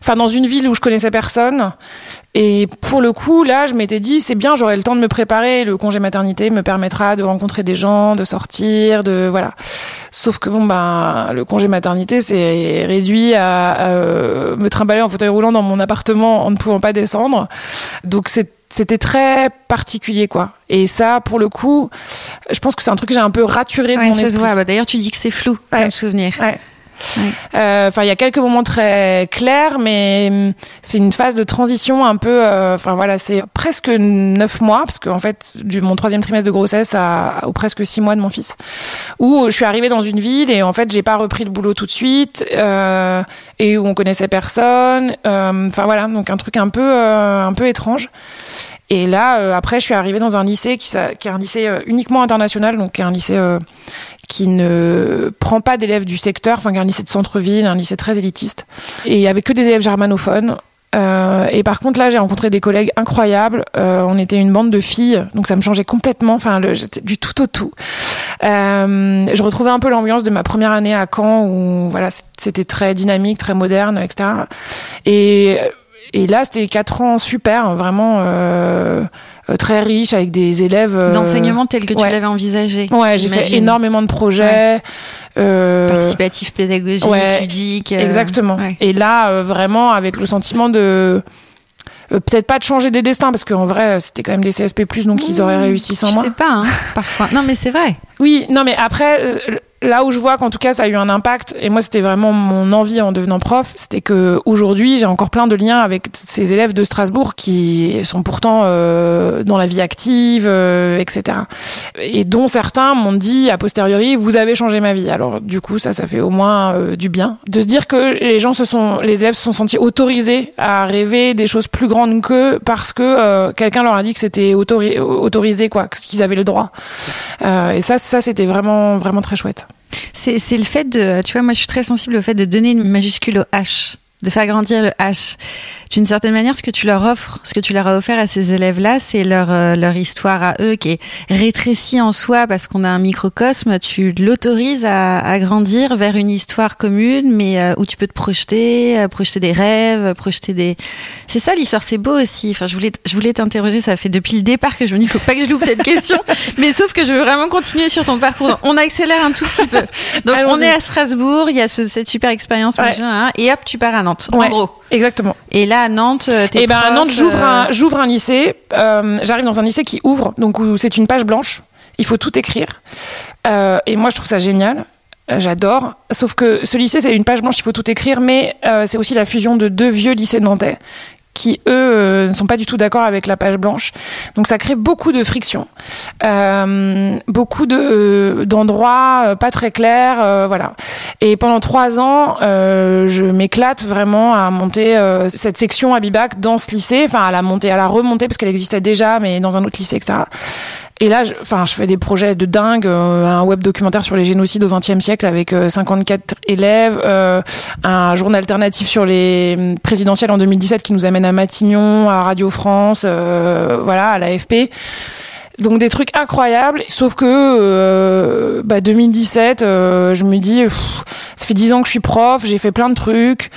enfin dans une ville où je connaissais personne. Et pour le coup, là, je m'étais dit, c'est bien, j'aurai le temps de me préparer. Le congé maternité me permettra de rencontrer des gens, de sortir, de voilà. Sauf que bon, ben, le congé maternité, c'est réduit à, à me trimballer en fauteuil roulant dans mon appartement en ne pouvant pas descendre. Donc c'est c'était très particulier quoi et ça pour le coup je pense que c'est un truc que j'ai un peu raturé de ouais, mon ça esprit se voit. Bah, d'ailleurs tu dis que c'est flou Ouais. comme souvenir Ouais. Euh, Enfin, il y a quelques moments très clairs, mais hum, c'est une phase de transition un peu. euh, Enfin voilà, c'est presque neuf mois, parce qu'en fait, du mon troisième trimestre de grossesse à, au presque six mois de mon fils, où je suis arrivée dans une ville et en fait, j'ai pas repris le boulot tout de suite euh, et où on connaissait personne. Enfin voilà, donc un truc un peu un peu étrange. Et là, après, je suis arrivée dans un lycée qui, est un lycée uniquement international, donc qui est un lycée qui ne prend pas d'élèves du secteur, enfin un lycée de centre-ville, un lycée très élitiste. Et il y avait que des élèves germanophones. Euh, et par contre, là, j'ai rencontré des collègues incroyables. Euh, on était une bande de filles, donc ça me changeait complètement. Enfin, j'étais du tout au tout. Euh, je retrouvais un peu l'ambiance de ma première année à Caen, où voilà, c'était très dynamique, très moderne, etc. Et et là, c'était quatre ans super, vraiment euh, très riches avec des élèves. euh, d'enseignement tel que tu ouais. l'avais envisagé Ouais, j'ai fait énormément de projets. euh, participatif pédagogique ouais, euh, Exactement. ouais. Et là, euh, vraiment, avec le sentiment de euh, peut-être pas de changer des destins parce qu'en vrai, c'était quand même des CSP+, donc ils auraient réussi sans je moi. sais pas hein, parfois non mais c'est vrai Oui, non, mais après, euh, là où je vois qu'en tout cas ça a eu un impact, et moi c'était vraiment mon envie en devenant prof, c'était que aujourd'hui j'ai encore plein de liens avec ces élèves de Strasbourg qui sont pourtant euh, dans la vie active, euh, etc. Et dont certains m'ont dit a posteriori, vous avez changé ma vie. Alors du coup ça, ça fait au moins euh, du bien de se dire que les gens se sont, les élèves se sont sentis autorisés à rêver des choses plus grandes qu'eux parce que euh, quelqu'un leur a dit que c'était autori- autorisé quoi, qu'ils avaient le droit. Euh, et ça, ça c'était vraiment, vraiment très chouette. C'est le fait de, tu vois, moi je suis très sensible au fait de donner une majuscule au H, de faire grandir le H. D'une certaine manière, ce que tu leur offres, ce que tu leur as offert à ces élèves-là, c'est leur euh, leur histoire à eux qui est rétrécie en soi parce qu'on a un microcosme. Tu l'autorises à, à grandir vers une histoire commune, mais euh, où tu peux te projeter, euh, projeter des rêves, projeter des. C'est ça l'histoire, c'est beau aussi. Enfin, je voulais je voulais t'interroger, ça fait depuis le départ que je me dis, faut pas que je loupe cette question. (laughs) mais sauf que je veux vraiment continuer sur ton parcours. On accélère un tout petit peu. Donc on est à Strasbourg, il y a ce- cette super expérience, Ouais. machin, hein, et hop, tu pars à Nantes. Ouais. en gros. Exactement. Et là, à Nantes, euh, t'es Et ben à Nantes, j'ouvre euh, un, j'ouvre un lycée. euh, J'arrive dans un lycée qui ouvre, donc où c'est une page blanche. Il faut tout écrire. Euh, et moi, je trouve ça génial. Euh, J'adore. Sauf que ce lycée, c'est une page blanche, il faut tout écrire, mais euh, c'est aussi la fusion de deux vieux lycées nantais qui, eux, euh, ne sont pas du tout d'accord avec la page blanche. Donc ça crée beaucoup de frictions, euh, beaucoup de d'endroits euh, pas très clairs, euh, voilà. Et pendant trois ans, euh, je m'éclate vraiment à monter euh, cette section à Bibac dans ce lycée, enfin à la monter, à la remonter parce qu'elle existait déjà, mais dans un autre lycée, etc. Et là, enfin, je fais des projets de dingue, euh, un web documentaire sur les génocides au XXe siècle avec euh, 54 élèves, euh, un journal alternatif sur les hum, présidentielles en 2017 qui nous amène à Matignon, à Radio France, euh, voilà, à l'AFP. Donc des trucs incroyables, sauf que euh, bah, 2017, euh, je me dis, ça fait 10 ans que je suis prof, j'ai fait plein de trucs.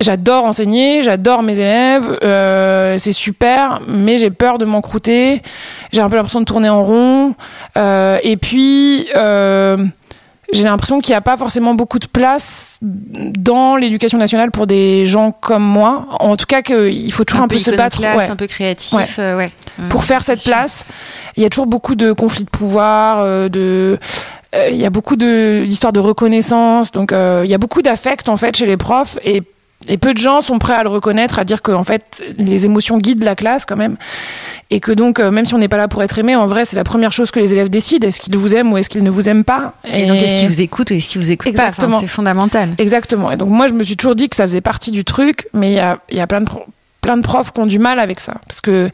J'adore enseigner, j'adore mes élèves, euh, c'est super, mais j'ai peur de m'encrouter. J'ai un peu l'impression de tourner en rond. Euh, et puis, euh, j'ai l'impression qu'il n'y a pas forcément beaucoup de place dans l'éducation nationale pour des gens comme moi. En tout cas, qu'il faut toujours un, un, peu se battre ouais, un peu créatif, Ouais. euh, ouais. pour faire cette sûr. place. Il y a toujours beaucoup de conflits de pouvoir, euh, de euh, il y a beaucoup de d'histoires de reconnaissance. Donc, euh, il y a beaucoup d'affect en fait chez les profs et et peu de gens sont prêts à le reconnaître, à dire que en fait les émotions guident la classe quand même, et que donc euh, même si on n'est pas là pour être aimé, en vrai c'est la première chose que les élèves décident est-ce qu'ils vous aiment ou est-ce qu'ils ne vous aiment pas? Et, donc, est-ce qu'ils vous écoutent ou est-ce qu'ils vous écoutent pas? Exactement. Enfin, C'est fondamental. Exactement. Et donc moi je me suis toujours dit que ça faisait partie du truc, mais il y a, il y a plein de plein de profs qui ont du mal avec ça parce que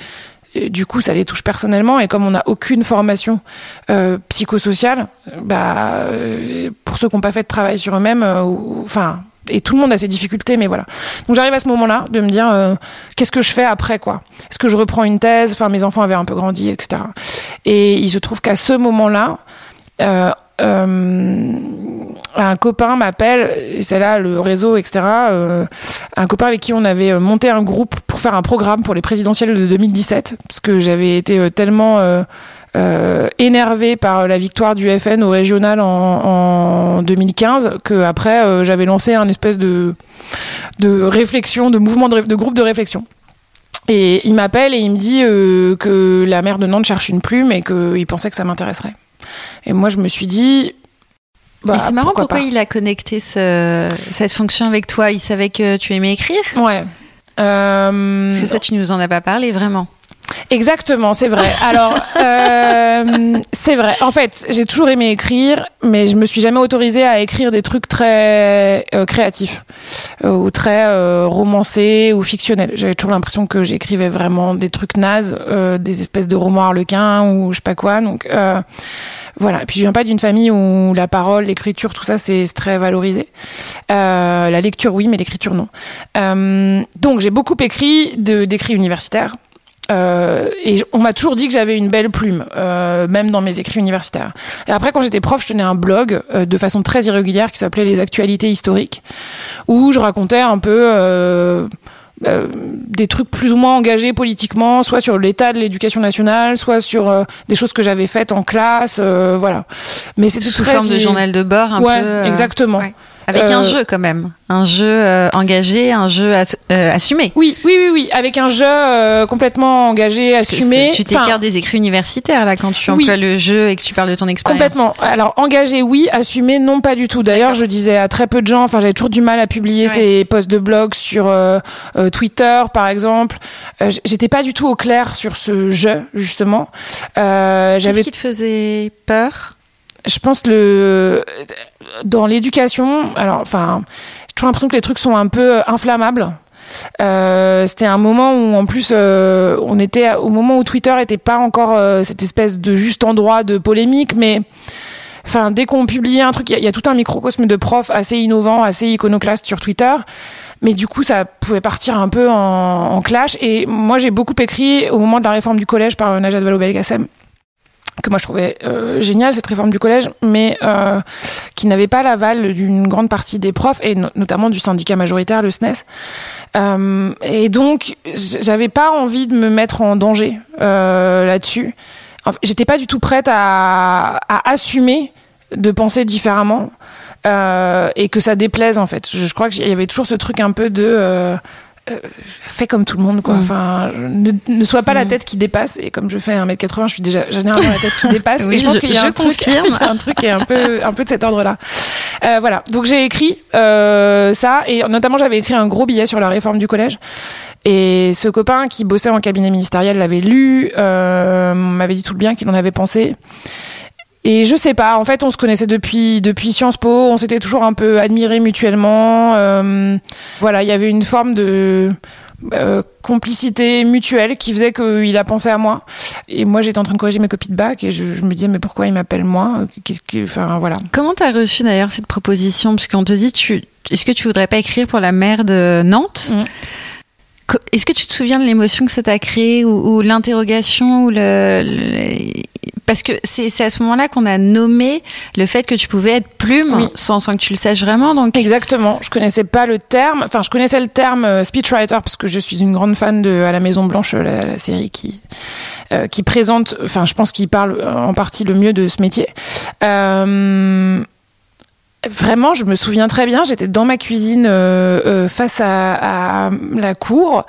euh, du coup, ça les touche personnellement et comme on n'a aucune formation euh, psychosociale, bah, euh, pour ceux qui n'ont pas fait de travail sur eux-mêmes, euh, enfin, et tout le monde a ses difficultés, mais voilà. Donc j'arrive à ce moment-là de me dire euh, qu'est-ce que je fais après quoi? Est-ce que je reprends une thèse? Enfin, mes enfants avaient un peu grandi, etc. Et il se trouve qu'à ce moment-là, euh, euh, un copain m'appelle, c'est là le réseau, etc. un copain avec qui on avait monté un groupe pour faire un programme pour les présidentielles de 2017, parce que j'avais été tellement euh, énervée par la victoire du FN au régional en, en 2015 que après euh, j'avais lancé un espèce de de réflexion, de mouvement de, de groupe de réflexion. Et il m'appelle et il me dit euh, que la maire de Nantes cherche une plume et qu'il pensait que ça m'intéresserait. Et moi, je me suis dit. bah, c'est marrant pourquoi il a connecté ce- cette fonction avec toi. Il savait que tu aimais écrire Ouais. Euh, Parce que ça, tu nous en as pas parlé vraiment. Exactement, c'est vrai. Alors, euh, c'est vrai. En fait, j'ai toujours aimé écrire, mais je me suis jamais autorisée à écrire des trucs très euh, créatifs euh, ou très euh, romancés ou fictionnels. J'avais toujours l'impression que j'écrivais vraiment des trucs nazes, euh, des espèces de romans harlequins ou je sais pas quoi. Donc euh, voilà. Et puis je viens pas d'une famille où la parole, l'écriture, tout ça, c'est très valorisé. La lecture, oui, mais l'écriture, non. Donc j'ai beaucoup écrit de- d'écrits universitaires. Euh, et on m'a toujours dit que j'avais une belle plume, euh, même dans mes écrits universitaires. Et après, quand j'étais prof, je tenais un blog euh, de façon très irrégulière qui s'appelait Les Actualités historiques, où je racontais un peu euh, euh, des trucs plus ou moins engagés politiquement, soit sur l'état de l'éducation nationale, soit sur euh, des choses que j'avais faites en classe, euh, voilà. Mais c'était très forme de journal de bord, un ouais, peu. exactement. ouais. Avec Euh, un jeu quand même. Un jeu euh, engagé, un jeu euh, assumé. Oui, oui, oui, oui, avec un jeu euh, complètement engagé, Parce assumé. Tu Enfin, t'écartes des écrits universitaires là quand tu Oui. emploies le jeu et que tu parles de ton expérience. Complètement. Alors engagé, oui. Assumé, non, pas du tout. D'ailleurs, je disais à très peu de gens. Enfin, j'avais toujours du mal à publier Ouais. ces posts de blog sur euh, euh, Twitter, par exemple. Euh, J'étais pas du tout au clair sur ce jeu, justement. Euh, Qu'est-ce qui te faisait peur? Je pense le dans l'éducation. Alors, enfin, j'ai l'impression que les trucs sont un peu inflammables. Euh, c'était un moment où en plus euh, on était au moment où Twitter était pas encore euh, cette espèce de juste endroit de polémique mais enfin dès qu'on publiait un truc il y, a- tout un microcosme de profs assez innovant assez iconoclaste sur Twitter mais du coup ça pouvait partir un peu en, en clash et moi j'ai beaucoup écrit au moment de la réforme du collège par Najat Vallaud-Belkacem que moi je trouvais euh, génial cette réforme du collège, mais euh, qui n'avait pas l'aval d'une grande partie des profs et no- notamment du syndicat majoritaire, le SNES. Euh, et donc j'avais pas envie de me mettre en danger euh, là-dessus. J'étais pas du tout prête à, assumer de penser différemment. et que ça déplaise en fait. Je, crois qu'il y avait toujours ce truc un peu de fais comme tout le monde quoi. Mm. Enfin, ne, ne sois pas la mm. tête qui dépasse et comme je fais 1m80, je suis déjà généralement la tête qui (laughs) dépasse et je pense qu'il (laughs) y a un truc qui est un peu un peu de cet ordre-là. Euh, voilà. Donc j'ai écrit euh, ça et notamment j'avais écrit un gros billet sur la réforme du collège. Et ce copain qui bossait en cabinet ministériel l'avait lu, euh, m'avait dit tout le bien qu'il en avait pensé. Et je sais pas, en fait, on se connaissait depuis depuis Sciences Po, on s'était toujours un peu admirés mutuellement. Euh, voilà, il y avait une forme de euh, complicité mutuelle qui faisait qu'il a pensé à moi. Et moi, j'étais en train de corriger mes copies de bac et je, me disais mais pourquoi il m'appelle moi? Qu'est-ce que, enfin voilà. Comment t'as reçu d'ailleurs cette proposition? Parce qu'on te dit, tu, est-ce que tu voudrais pas écrire pour la maire de Nantes? Mm. Est-ce que tu te souviens de l'émotion que ça t'a créé ou, l'interrogation ou le, parce que c'est à ce moment-là qu'on a nommé le fait que tu pouvais être plume sans, sans, que tu le saches vraiment. Donc exactement. Je connaissais pas le terme. Enfin, je connaissais le terme euh, speechwriter parce que je suis une grande fan de à la Maison Blanche, la, la série qui euh, qui présente. Enfin, je pense qu'il parle en partie le mieux de ce métier. Euh, Vraiment, je me souviens très bien, j'étais dans ma cuisine euh, euh, face à, à, la cour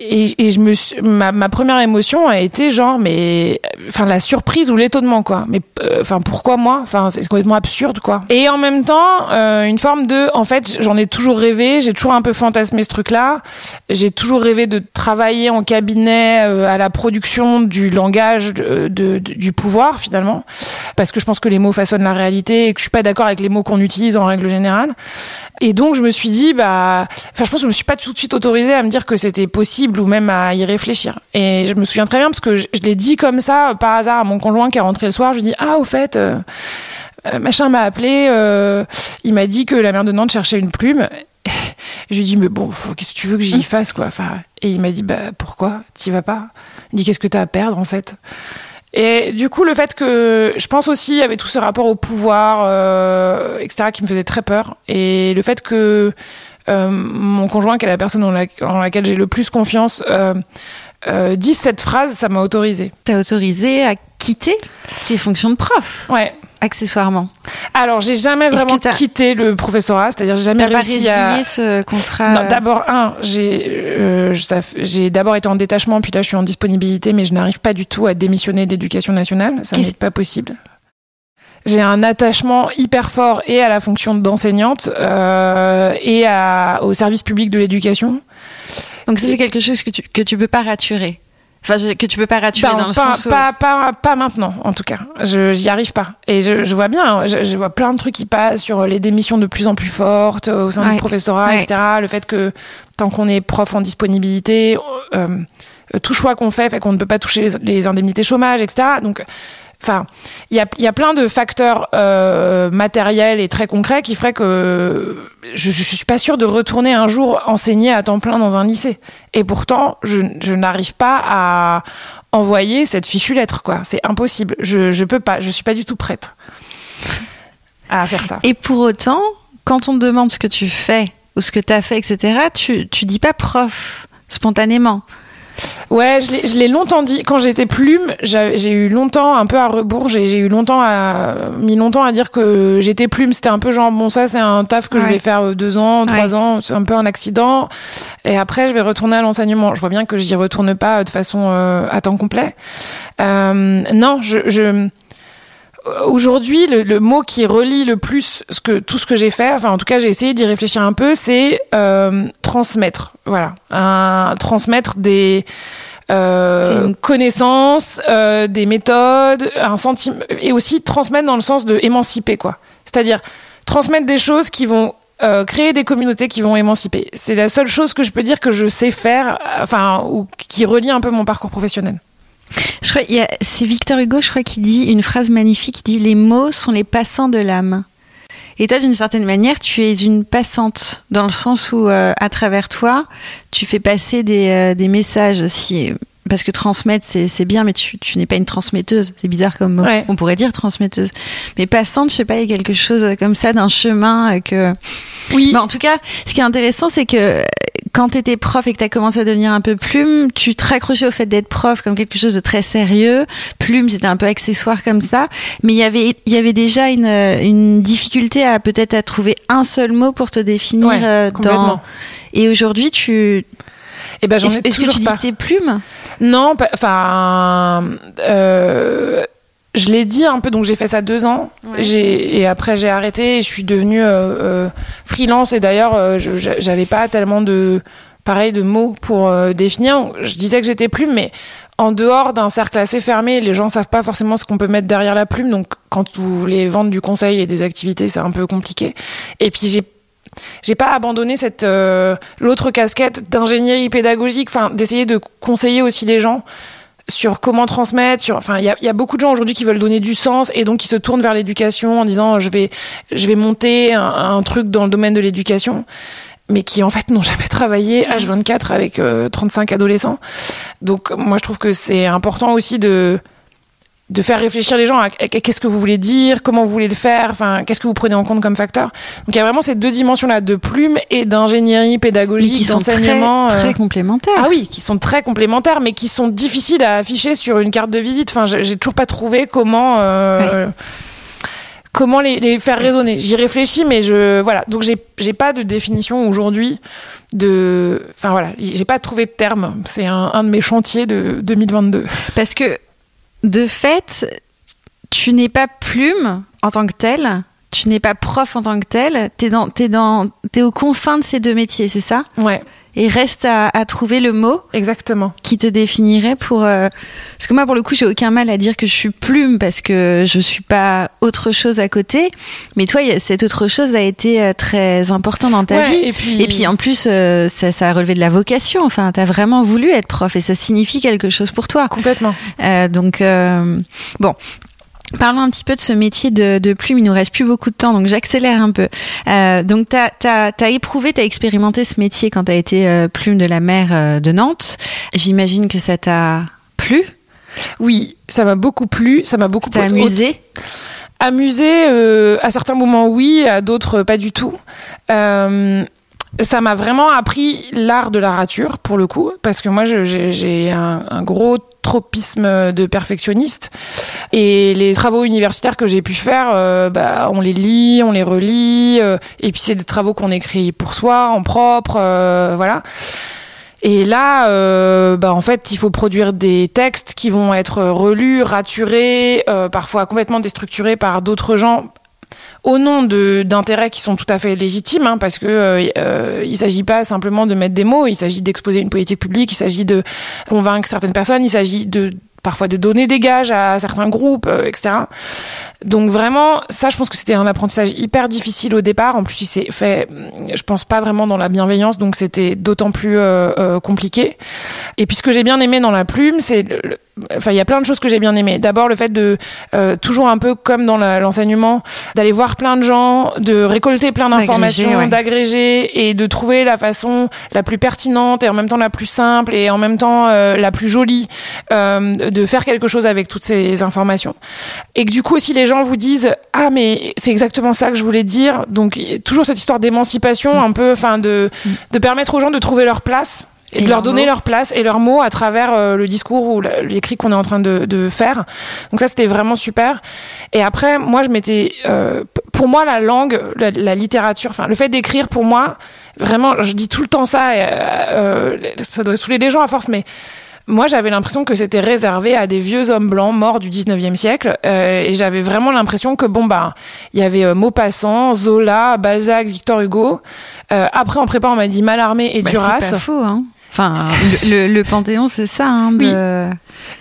et, je me ma, première émotion a été genre mais enfin la surprise ou l'étonnement quoi. Mais euh, enfin pourquoi moi? Enfin c'est complètement absurde quoi. Et en même temps euh, une forme de en fait j'en ai toujours rêvé j'ai toujours un peu fantasmé ce truc là j'ai toujours rêvé de travailler en cabinet euh, à la production du langage de, du pouvoir finalement. Parce que je pense que les mots façonnent la réalité et que je suis pas d'accord avec les mots qu'on utilise en règle générale. Et donc je me suis dit bah enfin je pense que je me suis pas tout de suite autorisée à me dire que c'était possible ou même à y réfléchir. Et je me souviens très bien parce que je, l'ai dit comme ça euh, par hasard à mon conjoint qui est rentré le soir. Je lui dis ah au fait. Euh, euh, machin m'a appelé, il m'a dit que la mère de Nantes cherchait une plume. (laughs) je lui dis mais bon, qu'est-ce que tu veux que j'y fasse quoi enfin, Et il m'a dit bah pourquoi? T'y vas pas? Il dit qu'est-ce que t'as à perdre en fait? Et du coup, le fait que je pense aussi il y avait tout ce rapport au pouvoir, etc., qui me faisait très peur. Et le fait que euh, mon conjoint, qui est la personne en, laquelle j'ai le plus confiance, euh, euh, dit cette phrase, ça m'a autorisé. T'as autorisé à quitter tes fonctions de prof Ouais. Accessoirement. Alors, j'ai jamais vraiment quitté le professorat, c'est-à-dire j'ai jamais réussi à ce contrat. d'abord un, j'ai j'ai d'abord été en détachement, puis là je suis en disponibilité, mais je n'arrive pas du tout à démissionner d'éducation nationale, ça n'est pas possible j'ai un attachement hyper fort et à la fonction d'enseignante euh, et à, au service public de l'éducation. Donc ça c'est quelque chose que tu que tu peux pas raturer. Enfin, que tu peux pas raturer bah, dans le pas, sens pas, pas, pas, maintenant, en tout cas. Je j'y arrive pas. Et je, je vois bien, hein, je, je, vois plein de trucs qui passent sur les démissions de plus en plus fortes au sein du professorat, etc. Le fait que tant qu'on est prof en disponibilité, euh, tout choix qu'on fait fait qu'on ne peut pas toucher les, les indemnités chômage, etc. Donc Enfin, il y a, y a, plein de facteurs euh, matériels et très concrets qui feraient que je, je suis pas sûre de retourner un jour enseigner à temps plein dans un lycée. Et pourtant, je, je n'arrive pas à envoyer cette fichue lettre, quoi. C'est impossible. Je, je peux pas. Je suis pas du tout prête à faire ça. Et pour autant, quand on te demande ce que tu fais ou ce que tu as fait, etc., tu, tu dis pas prof spontanément. Ouais, je l'ai longtemps dit. Quand j'étais plume, j'ai eu longtemps un peu à rebours. J'ai eu longtemps à mis longtemps à dire que j'étais plume. C'était un peu genre bon ça c'est un taf que je vais faire euh, deux ans, trois ans. C'est un peu un accident. Et après je vais retourner à l'enseignement. Je vois bien que j'y retourne pas de façon euh, à temps complet. Euh, non, je, je aujourd'hui, le, mot qui relie le plus ce que, tout ce que j'ai fait, enfin en tout cas j'ai essayé d'y réfléchir un peu, c'est euh, transmettre. Voilà, un, transmettre des euh, connaissances, euh, des méthodes, un sentiment, et aussi transmettre dans le sens de émanciper quoi. C'est-à-dire transmettre des choses qui vont euh, créer des communautés qui vont émanciper. C'est la seule chose que je peux dire que je sais faire, enfin ou qui relie un peu mon parcours professionnel. Je crois, c'est Victor Hugo, je crois, qui dit une phrase magnifique, qui dit les mots sont les passants de l'âme. Et toi, d'une certaine manière, tu es une passante, dans le sens où, euh, à travers toi, tu fais passer des, euh, des messages. Si parce que transmettre c'est bien, mais tu, tu n'es pas une transmetteuse. C'est bizarre comme mot. Ouais. On pourrait dire transmetteuse, mais passante, je sais pas, il y a quelque chose comme ça d'un chemin que. Oui. Mais en tout cas, ce qui est intéressant, c'est que quand tu étais prof et que tu as commencé à devenir un peu plume, tu te raccrochais au fait d'être prof comme quelque chose de très sérieux. Plume, c'était un peu accessoire comme ça. Mais il y avait, il y avait déjà une, une difficulté à peut-être à trouver un seul mot pour te définir Ouais, euh, dans. complètement. Et aujourd'hui, tu. Et ben j'en ai est-ce que tu dis pas. que t'es plume? Non, enfin, euh, je l'ai dit un peu. Donc j'ai fait ça deux ans. Ouais. J'ai et après j'ai arrêté. Et je suis devenue euh, euh, freelance. Et d'ailleurs, euh, j'avais pas tellement de pareil de mots pour euh, définir. Je disais que j'étais plume, mais en dehors d'un cercle assez fermé, les gens savent pas forcément ce qu'on peut mettre derrière la plume. Donc quand vous voulez vendre du conseil et des activités, c'est un peu compliqué. Et puis j'ai j'ai pas abandonné cette euh, l'autre casquette d'ingénierie pédagogique, enfin d'essayer de conseiller aussi les gens sur comment transmettre. Enfin, il y a, beaucoup de gens aujourd'hui qui veulent donner du sens et donc qui se tournent vers l'éducation en disant je vais je vais monter un, truc dans le domaine de l'éducation mais qui en fait n'ont jamais travaillé H24 avec euh, 35 adolescents. Donc moi je trouve que c'est important aussi de de faire réfléchir les gens à, qu'est-ce que vous voulez dire, comment vous voulez le faire, enfin qu'est-ce que vous prenez en compte comme facteur. Donc il y a vraiment ces deux dimensions là de plume et d'ingénierie pédagogique, qui sont très, d'enseignement. euh, très complémentaires. ah oui, qui sont très complémentaires, mais qui sont difficiles à afficher sur une carte de visite. Enfin, j'ai toujours pas trouvé comment euh, comment les, les faire résonner. J'y réfléchis, mais je voilà. Donc j'ai j'ai pas de définition aujourd'hui de. Enfin voilà, j'ai pas trouvé de terme. C'est un, un de mes chantiers de 2022. Parce que, de fait, tu n'es pas plume en tant que telle, tu n'es pas prof en tant que tel, t'es dans, t'es dans, t'es aux confins de ces deux métiers, c'est ça? Ouais, Et reste à, à trouver le mot exactement. qui te définirait pour. euh, Parce que moi, pour le coup, j'ai aucun mal à dire que je suis plume parce que je suis pas autre chose à côté. Mais toi, cette autre chose a été euh, très important dans ta Ouais, vie. et puis- Et puis en plus, euh, ça, ça a relevé de la vocation. Enfin, t'as vraiment voulu être prof et ça signifie quelque chose pour toi. Complètement. Euh, donc, euh, bon. Parlons un petit peu de ce métier de, de plume. Il nous reste plus beaucoup de temps, donc j'accélère un peu. Euh, donc, tu as, éprouvé, tu as expérimenté ce métier quand tu as été euh, plume de la mer euh, de Nantes. J'imagine que ça t'a plu, Oui, ça m'a beaucoup plu, ça m'a beaucoup t'as amusé. Amusé, à certains moments oui, à d'autres pas du tout. Ça m'a vraiment appris l'art de la rature pour le coup, parce que moi j'ai j'ai un, un gros tropisme de perfectionniste et les travaux universitaires que j'ai pu faire, euh, bah, on les lit, on les relit, euh, et puis c'est des travaux qu'on écrit pour soi, en propre, euh, voilà. Et là, euh, bah, en fait, il faut produire des textes qui vont être relus, raturés, euh, parfois complètement déstructurés par d'autres gens au nom d'intérêts qui sont tout à fait légitimes, hein, parce que euh, euh, il s'agit pas simplement de mettre des mots, il s'agit d'exposer une politique publique, il s'agit de convaincre certaines personnes, il s'agit de parfois de donner des gages à certains groupes, euh, etc. Donc vraiment, ça, je pense que c'était un apprentissage hyper difficile au départ. En plus, il s'est fait, je pense pas vraiment dans la bienveillance, donc c'était d'autant plus euh, compliqué. Et puis ce que j'ai bien aimé dans la plume, c'est, enfin, il y a plein de choses que j'ai bien aimé. D'abord, le fait de euh, toujours un peu comme dans l'enseignement, d'aller voir plein de gens, de récolter plein d'informations, D'agréger, ouais. d'agréger et de trouver la façon la plus pertinente et en même temps la plus simple et en même temps euh, la plus jolie euh, de faire quelque chose avec toutes ces informations. Et que du coup aussi les gens vous disent ah mais c'est exactement ça que je voulais dire. Donc toujours cette histoire d'émancipation un peu, enfin de de permettre aux gens de trouver leur place et, Et de leur donner leur place et leurs mots à travers euh, le discours ou l'écrit qu'on est en train de, de faire. Donc ça, c'était vraiment super. Et après, moi, je m'étais... euh, pour moi, la langue, la, la littérature, enfin, le fait d'écrire, pour moi, vraiment, je dis tout le temps ça, et, euh, euh, ça doit saouler les gens à force, mais... Moi, j'avais l'impression que c'était réservé à des vieux hommes blancs morts du 19e siècle. euh, et j'avais vraiment l'impression que, bon, bah, il y avait euh, Maupassant, Zola, Balzac, Victor Hugo. Euh, après, en prépa, on m'a dit Mallarmé et Bah, Duras. c'est pas faux, hein. Enfin, le, le- Panthéon, c'est ça. Hein, de...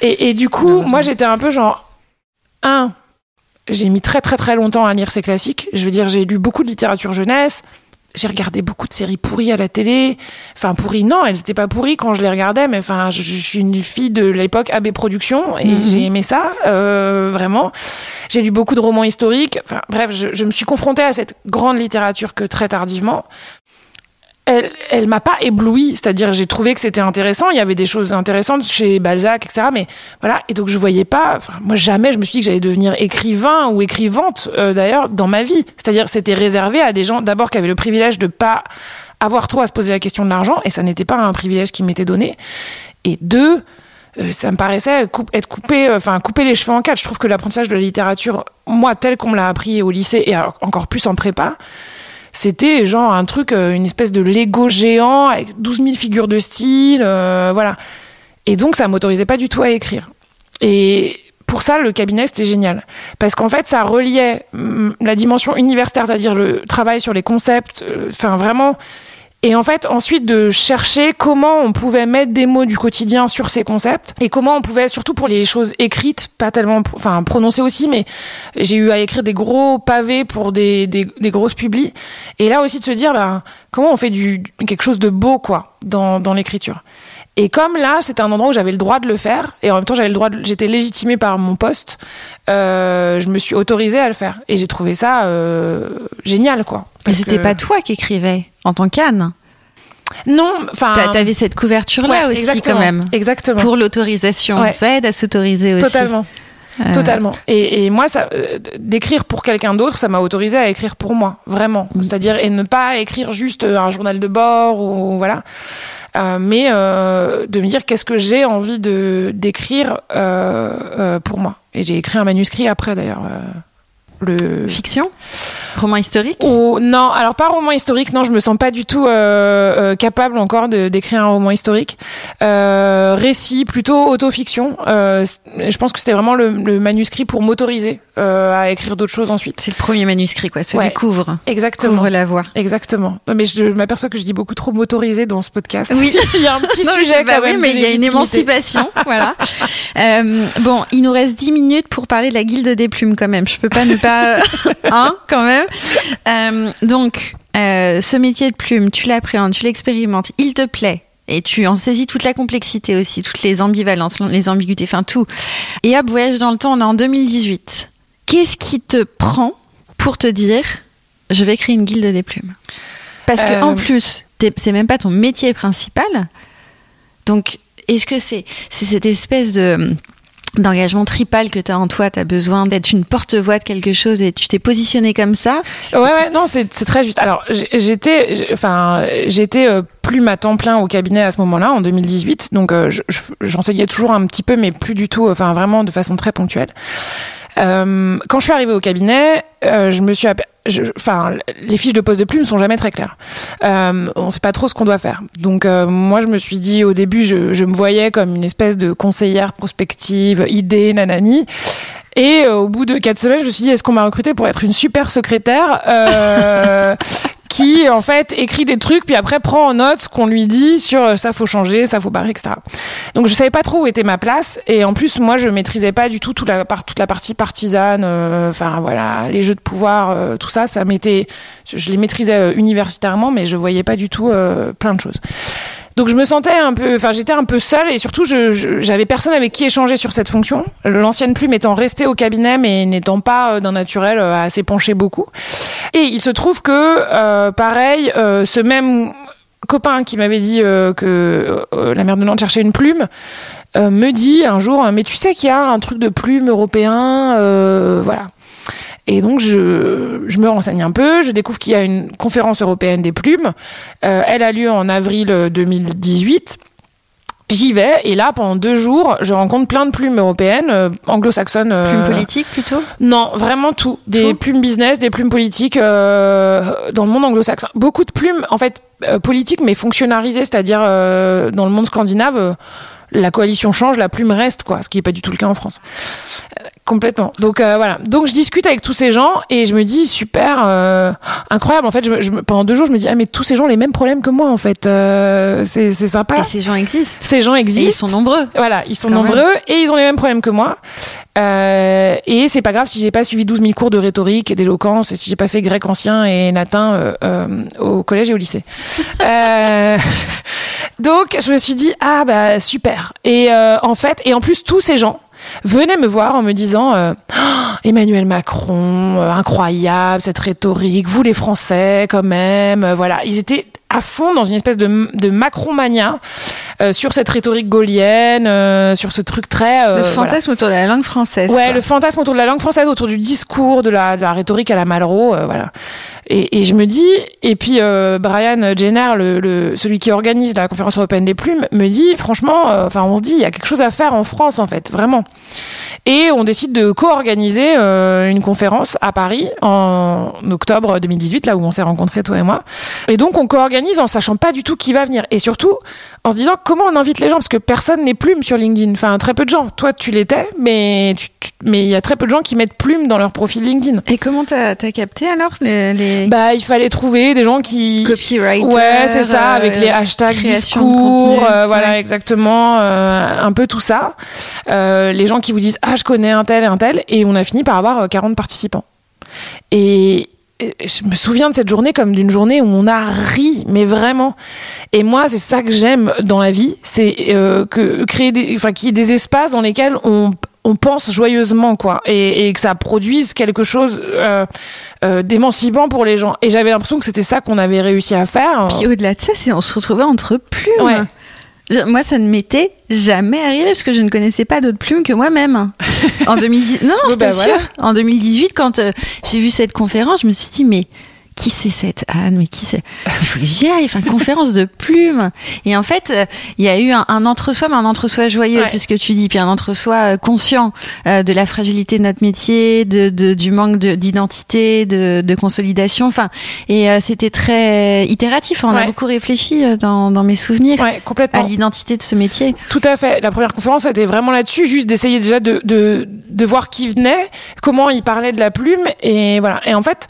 Et, et du coup, moi, j'étais un peu genre, un, j'ai mis très très très longtemps à lire ces classiques. Je veux dire, j'ai lu beaucoup de littérature jeunesse. J'ai regardé beaucoup de séries pourries à la télé. Enfin, pourries, non, elles étaient pas pourries quand je les regardais, mais enfin, je, je suis une fille de l'époque AB Productions et Mhm. j'ai aimé ça, euh, vraiment. J'ai lu beaucoup de romans historiques. Enfin, bref, je, je me suis confrontée à cette grande littérature que très tardivement. Elle, elle m'a pas ébloui, c'est-à-dire j'ai trouvé que c'était intéressant, il y avait des choses intéressantes chez Balzac, etc. Mais voilà, et donc je voyais pas, moi jamais je me suis dit que j'allais devenir écrivain ou écrivante euh, d'ailleurs dans ma vie. C'est-à-dire c'était réservé à des gens d'abord qui avaient le privilège de pas avoir trop à se poser la question de l'argent, et ça n'était pas un privilège qui m'était donné. Et deux, euh, ça me paraissait être coupé, euh, enfin couper les cheveux en quatre. Je trouve que l'apprentissage de la littérature, moi tel qu'on me l'a appris au lycée et encore plus en prépa, c'était genre un truc, euh, une espèce de Lego géant avec 12 000 figures de style, voilà. Et donc ça m'autorisait pas du tout à écrire. Et pour ça, le cabinet, c'était génial. Parce qu'en fait, ça reliait mm, la dimension universitaire, c'est-à-dire le travail sur les concepts, enfin vraiment et en fait, ensuite, de chercher comment on pouvait mettre des mots du quotidien sur ces concepts et comment on pouvait, surtout pour les choses écrites, pas tellement, enfin, prononcées aussi, mais j'ai eu à écrire des gros pavés pour des, des, des grosses publis. Et là aussi de se dire, ben, comment on fait du, quelque chose de beau, quoi, dans, dans l'écriture. Et comme là, c'était un endroit où j'avais le droit de le faire, et en même temps, j'avais le droit, j'étais légitimée par mon poste, euh, je me suis autorisée à le faire. Et j'ai trouvé ça euh, génial, quoi. Mais c'était pas toi qui écrivais en tant qu'Anne non, enfin. T'avais cette couverture-là aussi, quand même. Exactement. Pour l'autorisation. Ça aide à s'autoriser aussi. Totalement. Euh. Totalement. Et, et, moi, ça, euh, d'écrire pour quelqu'un d'autre, ça m'a autorisé à écrire pour moi, vraiment. Mm. C'est-à-dire et ne pas écrire juste un journal de bord ou voilà, euh, mais de me dire qu'est-ce que j'ai envie de d'écrire pour moi. Et j'ai écrit un manuscrit après d'ailleurs le fiction? Roman historique? Non alors pas roman historique non je me sens pas du tout euh, euh, capable encore de d'écrire un roman historique. Euh, récit plutôt autofiction. Euh, je pense que c'était vraiment le, le, manuscrit pour m'autoriser euh, à écrire d'autres choses ensuite. C'est le premier manuscrit quoi. Celui ouais, couvre. Exactement. Couvre la voix. Exactement. Mais je m'aperçois que je dis beaucoup trop m'autoriser dans ce podcast. Oui. (laughs) Il y a un petit sujet bah quand même mais il y a une émancipation. (laughs) Voilà. Bon il nous reste 10 minutes pour parler de la guilde des plumes quand même. Je peux pas ne pas (laughs) hein, quand même. Euh, donc, euh, ce métier de plume, tu l'appréhendes, tu l'expérimentes, il te plaît. Et tu en saisis toute la complexité aussi, toutes les ambivalences, les ambiguïtés, enfin tout. Et hop, voyage dans le temps, on est en 2018. Qu'est-ce qui te prend pour te dire, je vais créer une guilde des plumes? Parce que en euh. plus, c'est même pas ton métier principal. Donc, est-ce que c'est cette espèce de d'engagement tripal que tu as en toi, tu as besoin d'être une porte-voix de quelque chose et tu t'es positionné comme ça? Ouais ouais, non, c'est très juste. Alors, j'étais enfin, j'étais euh, plus à temps plein au cabinet à ce moment-là en 2018, donc euh, j'enseignais toujours un petit peu mais plus du tout enfin vraiment de façon très ponctuelle. Euh, quand je suis arrivée au cabinet, euh, je me suis enfin, les fiches de poste de plume sont jamais très claires. Euh, on sait pas trop ce qu'on doit faire. Donc, euh, moi, je me suis dit au début, je, me voyais comme une espèce de conseillère prospective, idée, nanani. Et au bout de quatre semaines, je me suis dit, est-ce qu'on m'a recruté pour être une super secrétaire? (laughs) qui en fait écrit des trucs puis après prend en note ce qu'on lui dit sur euh, ça faut changer, ça faut barrer, etc. Donc je savais pas trop où était ma place et en plus moi je maîtrisais pas du tout toute la, toute la partie partisane, enfin voilà les jeux de pouvoir, tout ça, ça m'était, je, les maîtrisais universitairement mais je voyais pas du tout plein de choses. Donc je me sentais un peu, enfin j'étais un peu seule et surtout je, j'avais personne avec qui échanger sur cette fonction. L'ancienne plume étant restée au cabinet mais n'étant pas euh, d'un naturel euh, assez penché beaucoup. Et il se trouve que euh, pareil, ce même copain qui m'avait dit que la mère de Nantes cherchait une plume me dit un jour mais tu sais qu'il y a un truc de plume européen voilà et donc, je, je, me renseigne un peu. Je découvre qu'il y a une conférence européenne des plumes. Euh, elle a lieu en avril 2018. J'y vais et là pendant deux jours je rencontre plein de plumes européennes, euh, anglo-saxonnes. Euh, plumes politiques plutôt? Non, vraiment tout. Des plumes business, des plumes politiques euh, dans le monde anglo-saxon. Beaucoup de plumes en fait politiques mais fonctionnalisées, c'est-à-dire dans le monde scandinave la coalition change, la plume reste, quoi, ce qui n'est pas du tout le cas en France. Euh, complètement. Donc euh, voilà. Donc je discute avec tous ces gens et je me dis super, euh, incroyable. En fait, je, pendant deux jours, je me dis ah mais tous ces gens ont les mêmes problèmes que moi en fait. c'est sympa. Et ces gens existent. Ces gens existent. Et ils sont nombreux. Voilà, ils sont nombreux et ils ont les mêmes problèmes que moi. et c'est pas grave si j'ai pas suivi 12 000 cours de rhétorique et d'éloquence et si j'ai pas fait grec ancien et latin au collège et au lycée. (laughs) (laughs) donc je me suis dit ah bah super et euh, en fait, et en plus, tous ces gens venaient me voir en me disant euh, oh, Emmanuel Macron, euh, incroyable cette rhétorique, vous les Français quand même, voilà. Ils étaient à fond dans une espèce de, de macromania euh, sur cette rhétorique gaulienne, euh, sur ce truc très. Euh, le fantasme autour de la langue française. Ouais, le fantasme autour de la langue française, autour du discours, de la, de la rhétorique à la Malraux, voilà. Et, et, je me dis, et puis Brian Jenner, le, le, celui qui organise la conférence européenne des plumes, me dit, franchement, enfin, on se dit, il y a quelque chose à faire en France, en fait, vraiment. Et on décide de co-organiser une conférence à Paris en octobre 2018, là où on s'est rencontrés, toi et moi. Et donc, on co-organise en sachant pas du tout qui va venir. Et surtout, en se disant comment on invite les gens parce que personne n'est plume sur LinkedIn. Enfin, très peu de gens. Toi, tu l'étais, mais mais il y a très peu de gens qui mettent plume dans leur profil LinkedIn. Et comment t'as as capté alors les, Bah, il fallait trouver des gens qui copyright. Ouais, c'est ça, avec les euh, hashtags discours, euh, voilà, exactement, euh, un peu tout ça. les gens qui vous disent ah je connais un tel et un tel, et on a fini par avoir 40 participants. Et, je me souviens de cette journée comme d'une journée où on a ri, mais vraiment. Et moi, c'est ça que j'aime dans la vie, c'est euh, que créer des, enfin, qu'il y ait des espaces dans lesquels on, on pense joyeusement, quoi, et, et que ça produise quelque chose euh, euh, d'émancipant pour les gens. Et j'avais l'impression que c'était ça qu'on avait réussi à faire. Puis au-delà de ça, c'est on se retrouvait entre plumes. Ouais. Moi, ça ne m'était jamais arrivé parce que je ne connaissais pas d'autres plumes que moi-même. (laughs) En 2010, non, non, je bah t'assure. En 2018, quand euh, j'ai vu cette conférence, je me suis dit, mais qui c'est cette Anne Mais qui c'est Il faut que j'y aille. Enfin, conférence de plumes. Et en fait, euh, il y a eu un, entre-soi, mais un entre-soi joyeux. C'est ce que tu dis. Puis un entre-soi euh, conscient euh, de la fragilité de notre métier, de, de du manque d'identité, de, de, consolidation. Enfin, et c'était très itératif. On a beaucoup réfléchi dans, dans mes souvenirs complètement. à l'identité de ce métier. Tout à fait. La première conférence était vraiment là-dessus, juste d'essayer déjà de, de, de voir qui venait, comment il parlait de la plume, et voilà. Et en fait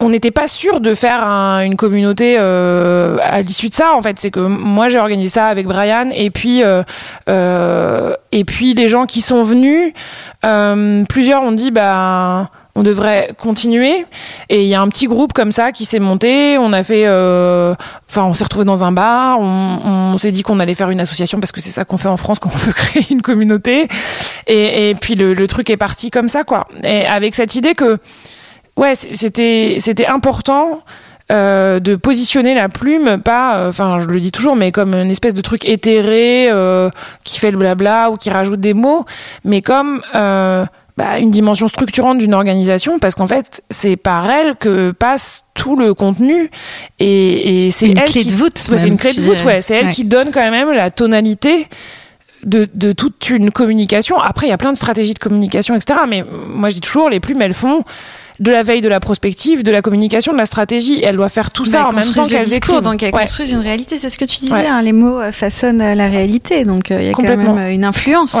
on n'était pas sûr de faire une communauté euh, à l'issue de ça en fait. C'est que moi j'ai organisé ça avec Brian et puis euh, euh, et puis les gens qui sont venus plusieurs ont dit bah on devrait continuer. Et il y a un petit groupe comme ça qui s'est monté. On a fait enfin on s'est retrouvé dans un bar. On, s'est dit qu'on allait faire une association parce que c'est ça qu'on fait en France quand on (laughs) veut créer une communauté. Et, puis le, le truc est parti comme ça quoi. Et avec cette idée que ouais, c'était c'était important. Euh, de positionner la plume pas euh, enfin je le dis toujours mais comme une espèce de truc éthéré euh, qui fait le blabla ou qui rajoute des mots mais comme bah, une dimension structurante d'une organisation parce qu'en fait c'est par elle que passe tout le contenu et, et c'est une elle clé qui, de voûte c'est une clé de voûte ouais c'est elle qui donne quand même la tonalité de, de, toute une communication. Après, il y a plein de stratégies de communication, etc. Mais moi, je dis toujours, les plumes, elles font de la veille, de la prospective, de la communication, de la stratégie. elle doit faire tout ça en même temps qu'elle écrivent. Donc elles construisent une réalité. C'est ce que tu disais. Hein, les mots euh, façonnent euh, la réalité. Donc euh, il y a quand même une influence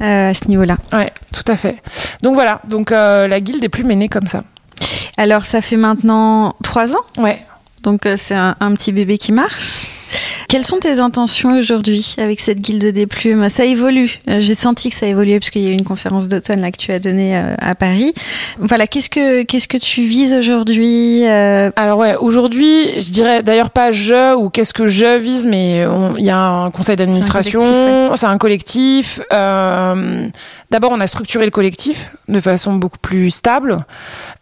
à ce niveau-là. Ouais, tout à fait. Donc voilà. Donc la guilde des plumes est née comme ça. Alors ça fait maintenant trois ans. Ouais. Donc c'est un, petit bébé qui marche. Quelles sont tes intentions aujourd'hui avec cette guilde des plumes? Ça évolue. Euh, j'ai senti que ça évoluait parce qu'il y a eu une conférence d'automne là que tu as donnée euh, à Paris. Voilà, qu'est-ce que qu'est-ce que tu vises aujourd'hui euh? Alors ouais, aujourd'hui, je dirais d'ailleurs pas je ou qu'est-ce que je vise, mais il y a un conseil d'administration, c'est un collectif. D'abord, on a structuré le collectif de façon beaucoup plus stable.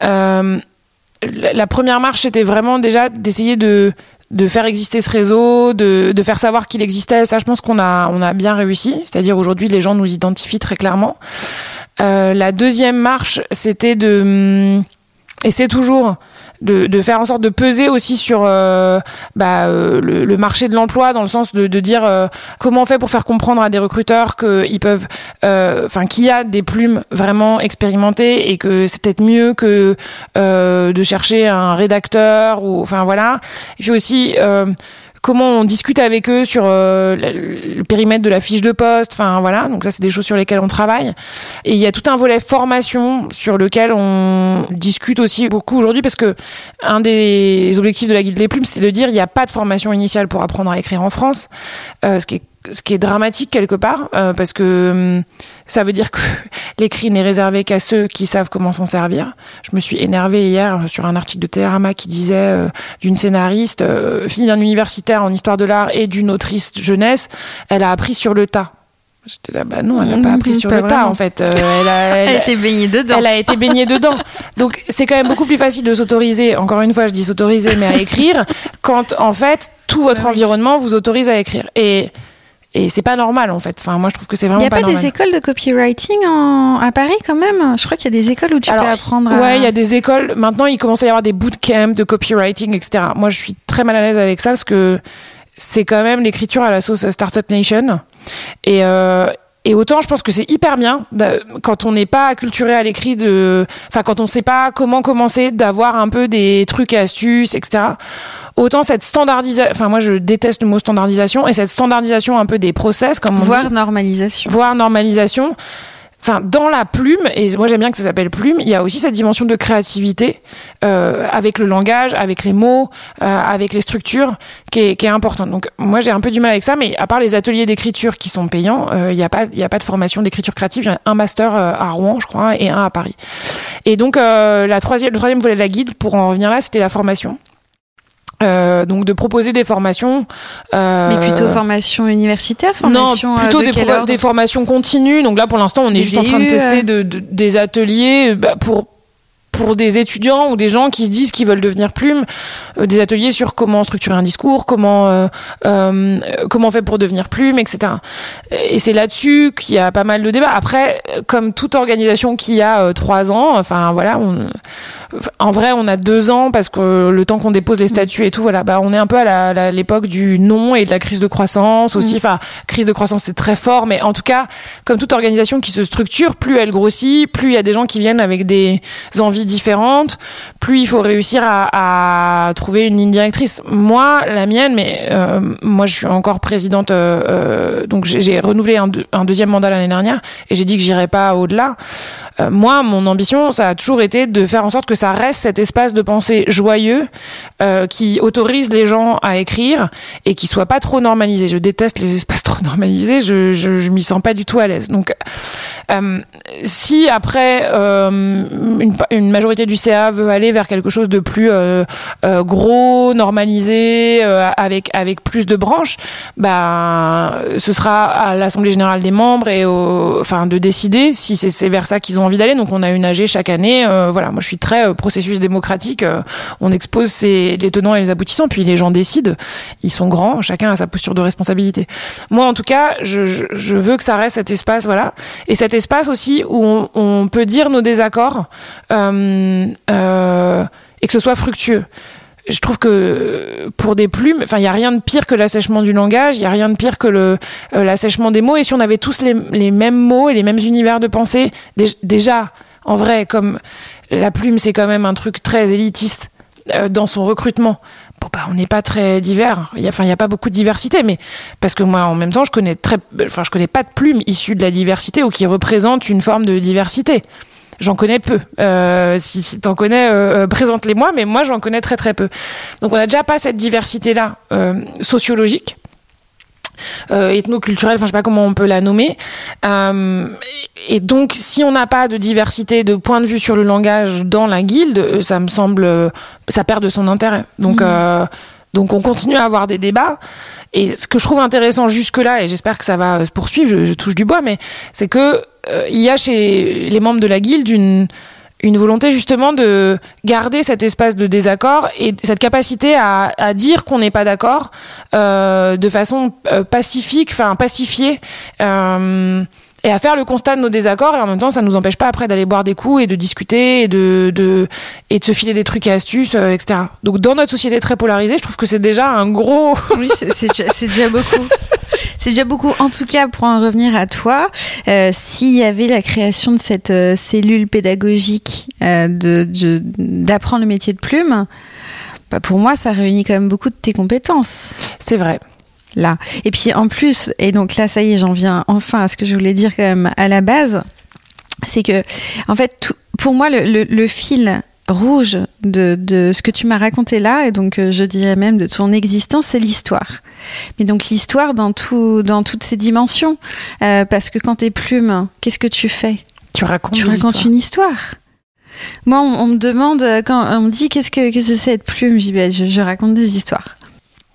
la première marche, c'était vraiment déjà d'essayer de de faire exister ce réseau, de, de faire savoir qu'il existait. Ça, je pense qu'on a, on a bien réussi. C'est-à-dire aujourd'hui, les gens nous identifient très clairement. Euh, la deuxième marche, c'était de, et c'est toujours de, faire en sorte de peser aussi sur euh, bah, euh, le, marché de l'emploi dans le sens de, de dire euh, comment on fait pour faire comprendre à des recruteurs qu'ils peuvent enfin qu'il y a des plumes vraiment expérimentées et que c'est peut-être mieux que de chercher un rédacteur ou enfin voilà. Et puis aussi comment on discute avec eux sur euh, le périmètre de la fiche de poste. Enfin voilà, donc ça c'est des choses sur lesquelles on travaille. Et il y a tout un volet formation sur lequel on discute aussi beaucoup aujourd'hui parce que un des objectifs de la Guilde des Plumes, c'était de dire il n'y a pas de formation initiale pour apprendre à écrire en France, euh, ce qui ce qui est dramatique quelque part, euh, parce que hum, ça veut dire que (laughs) l'écrit n'est réservé qu'à ceux qui savent comment s'en servir. Je me suis énervée hier sur un article de Télérama qui disait euh, d'une scénariste, euh, fille d'un universitaire en histoire de l'art et d'une autrice jeunesse, elle a appris sur le tas J'étais là, bah non, elle n'a pas appris sur le tas, en fait. (laughs) elle, a, elle, a été baignée dedans. Elle a été baignée dedans. Donc, c'est quand même beaucoup plus facile de s'autoriser, encore une fois, je dis s'autoriser, mais à écrire, quand, en fait, tout votre environnement vous autorise à écrire. Et et c'est pas normal en fait. Enfin, moi je trouve que c'est vraiment pas normal. Il n'y a pas, des écoles de copywriting en... à Paris quand même? Je crois qu'il y a des écoles où tu peux apprendre. À... Ouais, il y a des écoles. Maintenant, il commence à y avoir des bootcamps de copywriting, etc. Moi, je suis très mal à l'aise avec ça parce que c'est quand même l'écriture à la sauce Startup Nation. Et, euh, et autant, je pense que c'est hyper bien quand on n'est pas acculturé à l'écrit de, enfin quand on sait pas comment commencer, d'avoir un peu des trucs et astuces, etc. Autant cette standardisation, enfin moi je déteste le mot standardisation et cette standardisation un peu des process, comme on voire normalisation, voire normalisation enfin dans la plume et moi j'aime bien que ça s'appelle plume il y a aussi cette dimension de créativité euh, avec le langage avec les mots euh, avec les structures qui est, qui est importante. Donc moi j'ai un peu du mal avec ça mais à part les ateliers d'écriture qui sont payants euh, il n'y a pas il y a pas de formation d'écriture créative. Il y a un master à Rouen je crois et un à Paris. Et donc la troisième le troisième volet de la guide pour en revenir là c'était la formation euh, donc de proposer des formations. Euh, Mais plutôt formation universitaire, formation Non, plutôt euh, des, des, formations continues. Donc là, pour l'instant, on est juste en train de tester de, de, des ateliers bah, pour pour des étudiants ou des gens qui se disent qu'ils veulent devenir plume, euh, des ateliers sur comment structurer un discours, comment euh, euh, comment on fait pour devenir plume, etc. Et c'est là-dessus qu'il y a pas mal de débats. Après, comme toute organisation qui a trois ans, enfin voilà, on, en vrai, on a deux ans parce que le temps qu'on dépose les statuts et tout, voilà, bah on est un peu à l'époque du non et de la crise de croissance aussi. Mm. Enfin, crise de croissance c'est très fort, mais en tout cas, comme toute organisation qui se structure, plus elle grossit, plus il y a des gens qui viennent avec des envies différentes, plus il faut réussir à, à trouver une ligne directrice. Moi, la mienne, mais euh, moi je suis encore présidente, euh, euh donc j'ai renouvelé un, un, deuxième mandat l'année dernière et j'ai dit que j'irai pas au-delà. Euh, moi, mon ambition, ça a toujours été de faire en sorte que ça reste cet espace de pensée joyeux euh, qui autorise les gens à écrire et qui soit pas trop normalisé. Je déteste les (laughs) espaces trop normalisés, je, je, m'y sens pas du tout à l'aise. Donc, euh, si après une, majorité du CA veut aller vers quelque chose de plus gros, normalisé, avec avec plus de branches, bah ce sera à l'assemblée générale des membres et au, enfin de décider si c'est vers ça qu'ils ont envie d'aller. Donc on a une AG chaque année. voilà, moi je suis très processus démocratique. on expose ses, les tenants et les aboutissants, puis les gens décident. Ils sont grands, chacun a sa posture de responsabilité. Moi en tout cas, je, veux que ça reste cet espace, voilà, et cet espace aussi où on, peut dire nos désaccords euh, euh, et que ce soit fructueux. Je trouve que pour des plumes, enfin, il n'y a rien de pire que l'assèchement du langage, il n'y a rien de pire que euh, l'assèchement des mots. Et si on avait tous les, les, mêmes mots et les mêmes univers de pensée, déjà, en vrai, comme la plume, c'est quand même un truc très élitiste euh, dans son recrutement. Bon, bah, on n'est pas très divers. Il enfin, il n'y a pas beaucoup de diversité, mais parce que moi, en même temps, je connais très, enfin, je connais pas de plumes issues de la diversité ou qui représentent une forme de diversité. J'en connais peu. Euh, si, si t'en connais, euh, présente-les-moi, mais moi, j'en connais très très peu. Donc, on n'a déjà pas cette diversité-là euh, sociologique euh, ethno-culturelle, enfin je sais pas comment on peut la nommer. Euh, et donc si on n'a pas de diversité de point de vue sur le langage dans la guilde, euh, ça me semble, ça perd de son intérêt. Donc mmh. donc on continue à avoir des débats. Et ce que je trouve intéressant jusque-là, et j'espère que ça va se poursuivre, je, je touche du bois, mais c'est que il y a chez les membres de la guilde une volonté justement de garder cet espace de désaccord et cette capacité à, à dire qu'on n'est pas d'accord euh, de façon euh, pacifique, enfin pacifiée. Euh, et à faire le constat de nos désaccords et en même temps ça nous empêche pas après d'aller boire des coups et de discuter et de, de et de se filer des trucs et astuces euh, etc donc dans notre société très polarisée je trouve que c'est déjà un gros (laughs) oui c'est déjà, déjà beaucoup c'est déjà beaucoup. En tout cas, pour en revenir à toi, euh, s'il y avait la création de cette euh, cellule pédagogique euh, de d'apprendre le métier de plume, bah pour moi, ça réunit quand même beaucoup de tes compétences. C'est vrai là. Et puis en plus, et donc là, ça y est, j'en viens enfin à ce que je voulais dire quand même à la base, c'est que, en fait, tout, pour moi, le, le, le fil rouge de, de, ce que tu m'as raconté là, et donc euh, je dirais même de ton existence, c'est l'histoire. Mais donc l'histoire dans, tout, dans toutes ses dimensions. Euh, parce que quand t'es plume, qu'est-ce que tu fais? Tu racontes, tu racontes une histoire. Moi, on, on, me demande, quand on me dit qu'est-ce que, qu'est-ce que c'est être plume, je, ben, je, je raconte des histoires.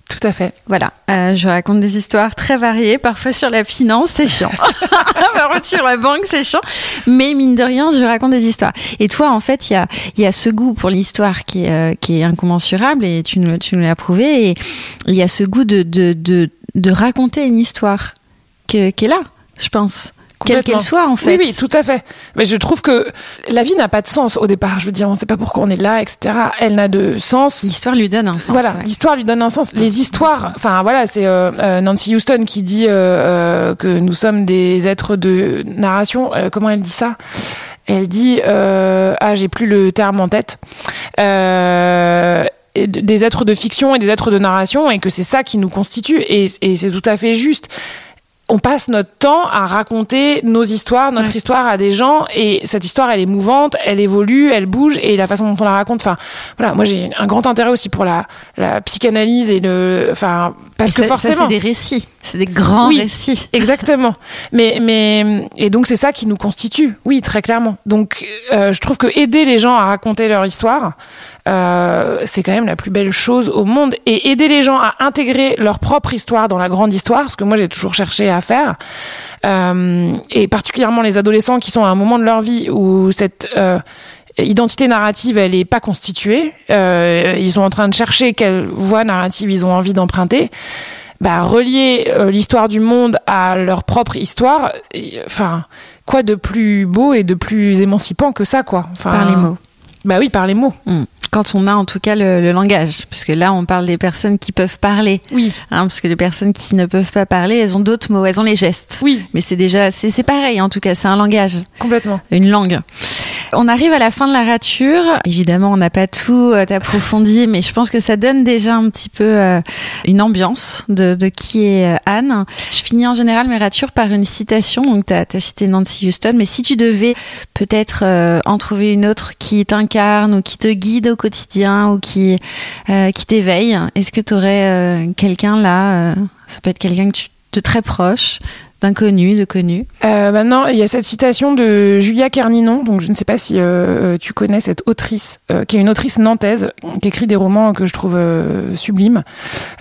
Tout à fait. Voilà, euh, je raconte des histoires très variées, parfois sur la finance, c'est chiant. (laughs) sur la banque, c'est chiant. Mais mine de rien, je raconte des histoires. Et toi, en fait, il y a, y a ce goût pour l'histoire qui est, euh, qui est incommensurable et tu nous, tu nous l'as prouvé. Et il y a ce goût de, de, de, de raconter une histoire que, qui est là, je pense quelle qu'elle soit en fait. Oui, oui, tout à fait. Mais je trouve que la vie n'a pas de sens au départ. Je veux dire, on ne sait pas pourquoi on est là, etc. Elle n'a de sens. L'histoire lui donne un sens. Voilà, l'histoire lui donne un sens. Les histoires, enfin voilà, c'est euh, euh, Nancy Houston qui dit euh, que nous sommes des êtres de narration. comment elle dit ça? Elle dit, ah, j'ai plus le terme en tête. des êtres de fiction et des êtres de narration et que c'est ça qui nous constitue et, et c'est tout à fait juste on passe notre temps à raconter nos histoires, notre histoire à des gens, et cette histoire, elle est mouvante, elle évolue, elle bouge, et la façon dont on la raconte, enfin, voilà, moi j'ai un grand intérêt aussi pour la, la psychanalyse et le, enfin, parce que forcément, c'est des récits, c'est des grands oui, récits, (laughs) exactement. mais, mais, et donc c'est ça qui nous constitue, oui, très clairement. Donc, euh, je trouve que aider les gens à raconter leur histoire, euh, c'est quand même la plus belle chose au monde. Et aider les gens à intégrer leur propre histoire dans la grande histoire, ce que moi j'ai toujours cherché à faire, euh, et particulièrement les adolescents qui sont à un moment de leur vie où cette identité narrative, elle est pas constituée, ils sont en train de chercher quelle voie narrative ils ont envie d'emprunter. Bah, relier euh, l'histoire du monde à leur propre histoire, enfin, quoi de plus beau et de plus émancipant que ça, quoi? Enfin, par les mots. Bah oui, par les mots. Mm quand on a en tout cas le, le, langage, puisque là on parle des personnes qui peuvent parler. Oui. Hein, parce que les personnes qui ne peuvent pas parler, elles ont d'autres mots, elles ont les gestes. Oui. Mais c'est déjà, c'est pareil en tout cas, c'est un langage. Complètement. Une langue. On arrive à la fin de la rature. Évidemment, on n'a pas tout euh, approfondi, mais je pense que ça donne déjà un petit peu euh, une ambiance de, qui est euh, Anne. Je finis en général mes ratures par une citation. Donc, tu as, cité Nancy Houston, mais si tu devais peut-être en trouver une autre qui t'incarne ou qui te guide au quotidien ou qui, qui t'éveille, est-ce que tu aurais quelqu'un là Ça peut être quelqu'un que tu de très proche d'inconnus, de connus euh, Maintenant, il y a cette citation de Julia Kerninon, donc je ne sais pas si euh, tu connais cette autrice, euh, qui est une autrice nantaise, qui écrit des romans que je trouve euh, sublimes,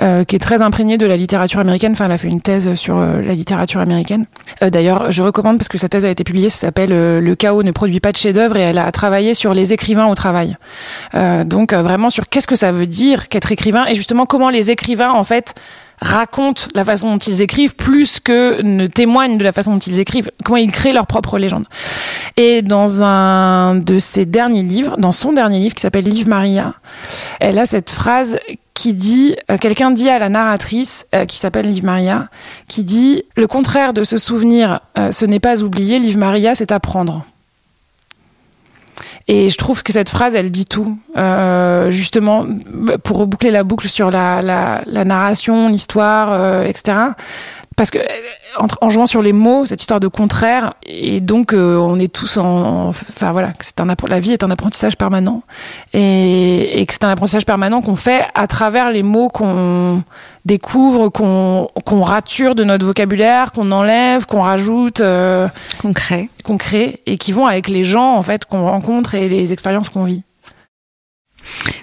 euh, qui est très imprégnée de la littérature américaine. Enfin, elle a fait une thèse sur euh, la littérature américaine. D'ailleurs, je recommande parce que sa thèse a été publiée. Ça s'appelle "Le chaos ne produit pas de chef-d'œuvre" et elle a travaillé sur les écrivains au travail. donc vraiment sur qu'est-ce que ça veut dire qu'être écrivain et justement comment les écrivains en fait racontent la façon dont ils écrivent plus que ne témoignent de la façon dont ils écrivent, comment ils créent leur propre légende. Et dans un de ses derniers livres, dans son dernier livre qui s'appelle Livre Maria, elle a cette phrase qui dit, euh, quelqu'un dit à la narratrice euh, qui s'appelle Liv Maria, qui dit le contraire de se souvenir, euh, ce n'est pas oublier, Liv Maria, c'est apprendre. Et je trouve que cette phrase, elle dit tout, euh, justement, pour reboucler la boucle sur la, la, la narration, l'histoire, euh, etc. Parce que en, en, jouant sur les mots, cette histoire de contraire, et donc euh, on est tous en, enfin voilà, c'est un la vie est un apprentissage permanent, et, et que c'est un apprentissage permanent qu'on fait à travers les mots qu'on découvre, qu'on qu'on rature de notre vocabulaire, qu'on enlève, qu'on rajoute, euh, qu'on crée, qu'on crée, et qui vont avec les gens en fait qu'on rencontre et les expériences qu'on vit.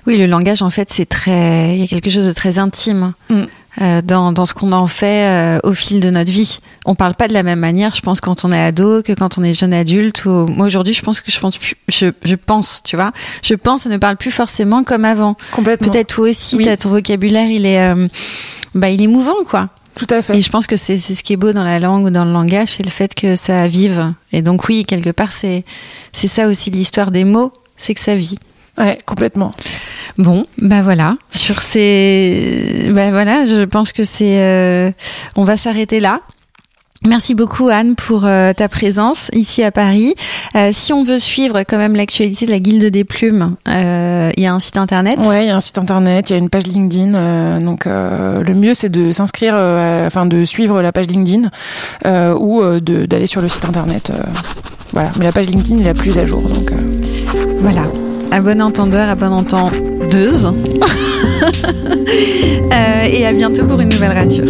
Oui, le langage en fait c'est très, il y a quelque chose de très intime. Mm. Euh, dans, dans, ce qu'on en fait euh, au fil de notre vie. On parle pas de la même manière, je pense, quand on est ado que quand on est jeune adulte. Ou... Moi aujourd'hui, je pense que je pense plus, je, je pense, tu vois, je pense et ne parle plus forcément comme avant. Complètement. Peut-être toi aussi, oui. ton vocabulaire, il est, euh, bah, il est mouvant, quoi. Tout à fait. Et je pense que c'est ce qui est beau dans la langue ou dans le langage, c'est le fait que ça vive. Et donc oui, quelque part, c'est c'est ça aussi l'histoire des mots, c'est que ça vit. Ouais, complètement. Bon, bah voilà. Sur ces, bah voilà, je pense que c'est, euh, on va s'arrêter là. Merci beaucoup Anne pour euh, ta présence ici à Paris. Euh, si on veut suivre quand même l'actualité de la Guilde des Plumes, il y a un site internet. Ouais, il y a un site internet, il y a une page LinkedIn. donc le mieux c'est de s'inscrire, enfin de suivre la page LinkedIn ou d'aller sur le site internet. voilà, mais la page LinkedIn est la plus à jour. Donc voilà. À bon entendeur, à bonne entendeuse. (laughs) euh, et à bientôt pour une nouvelle rature.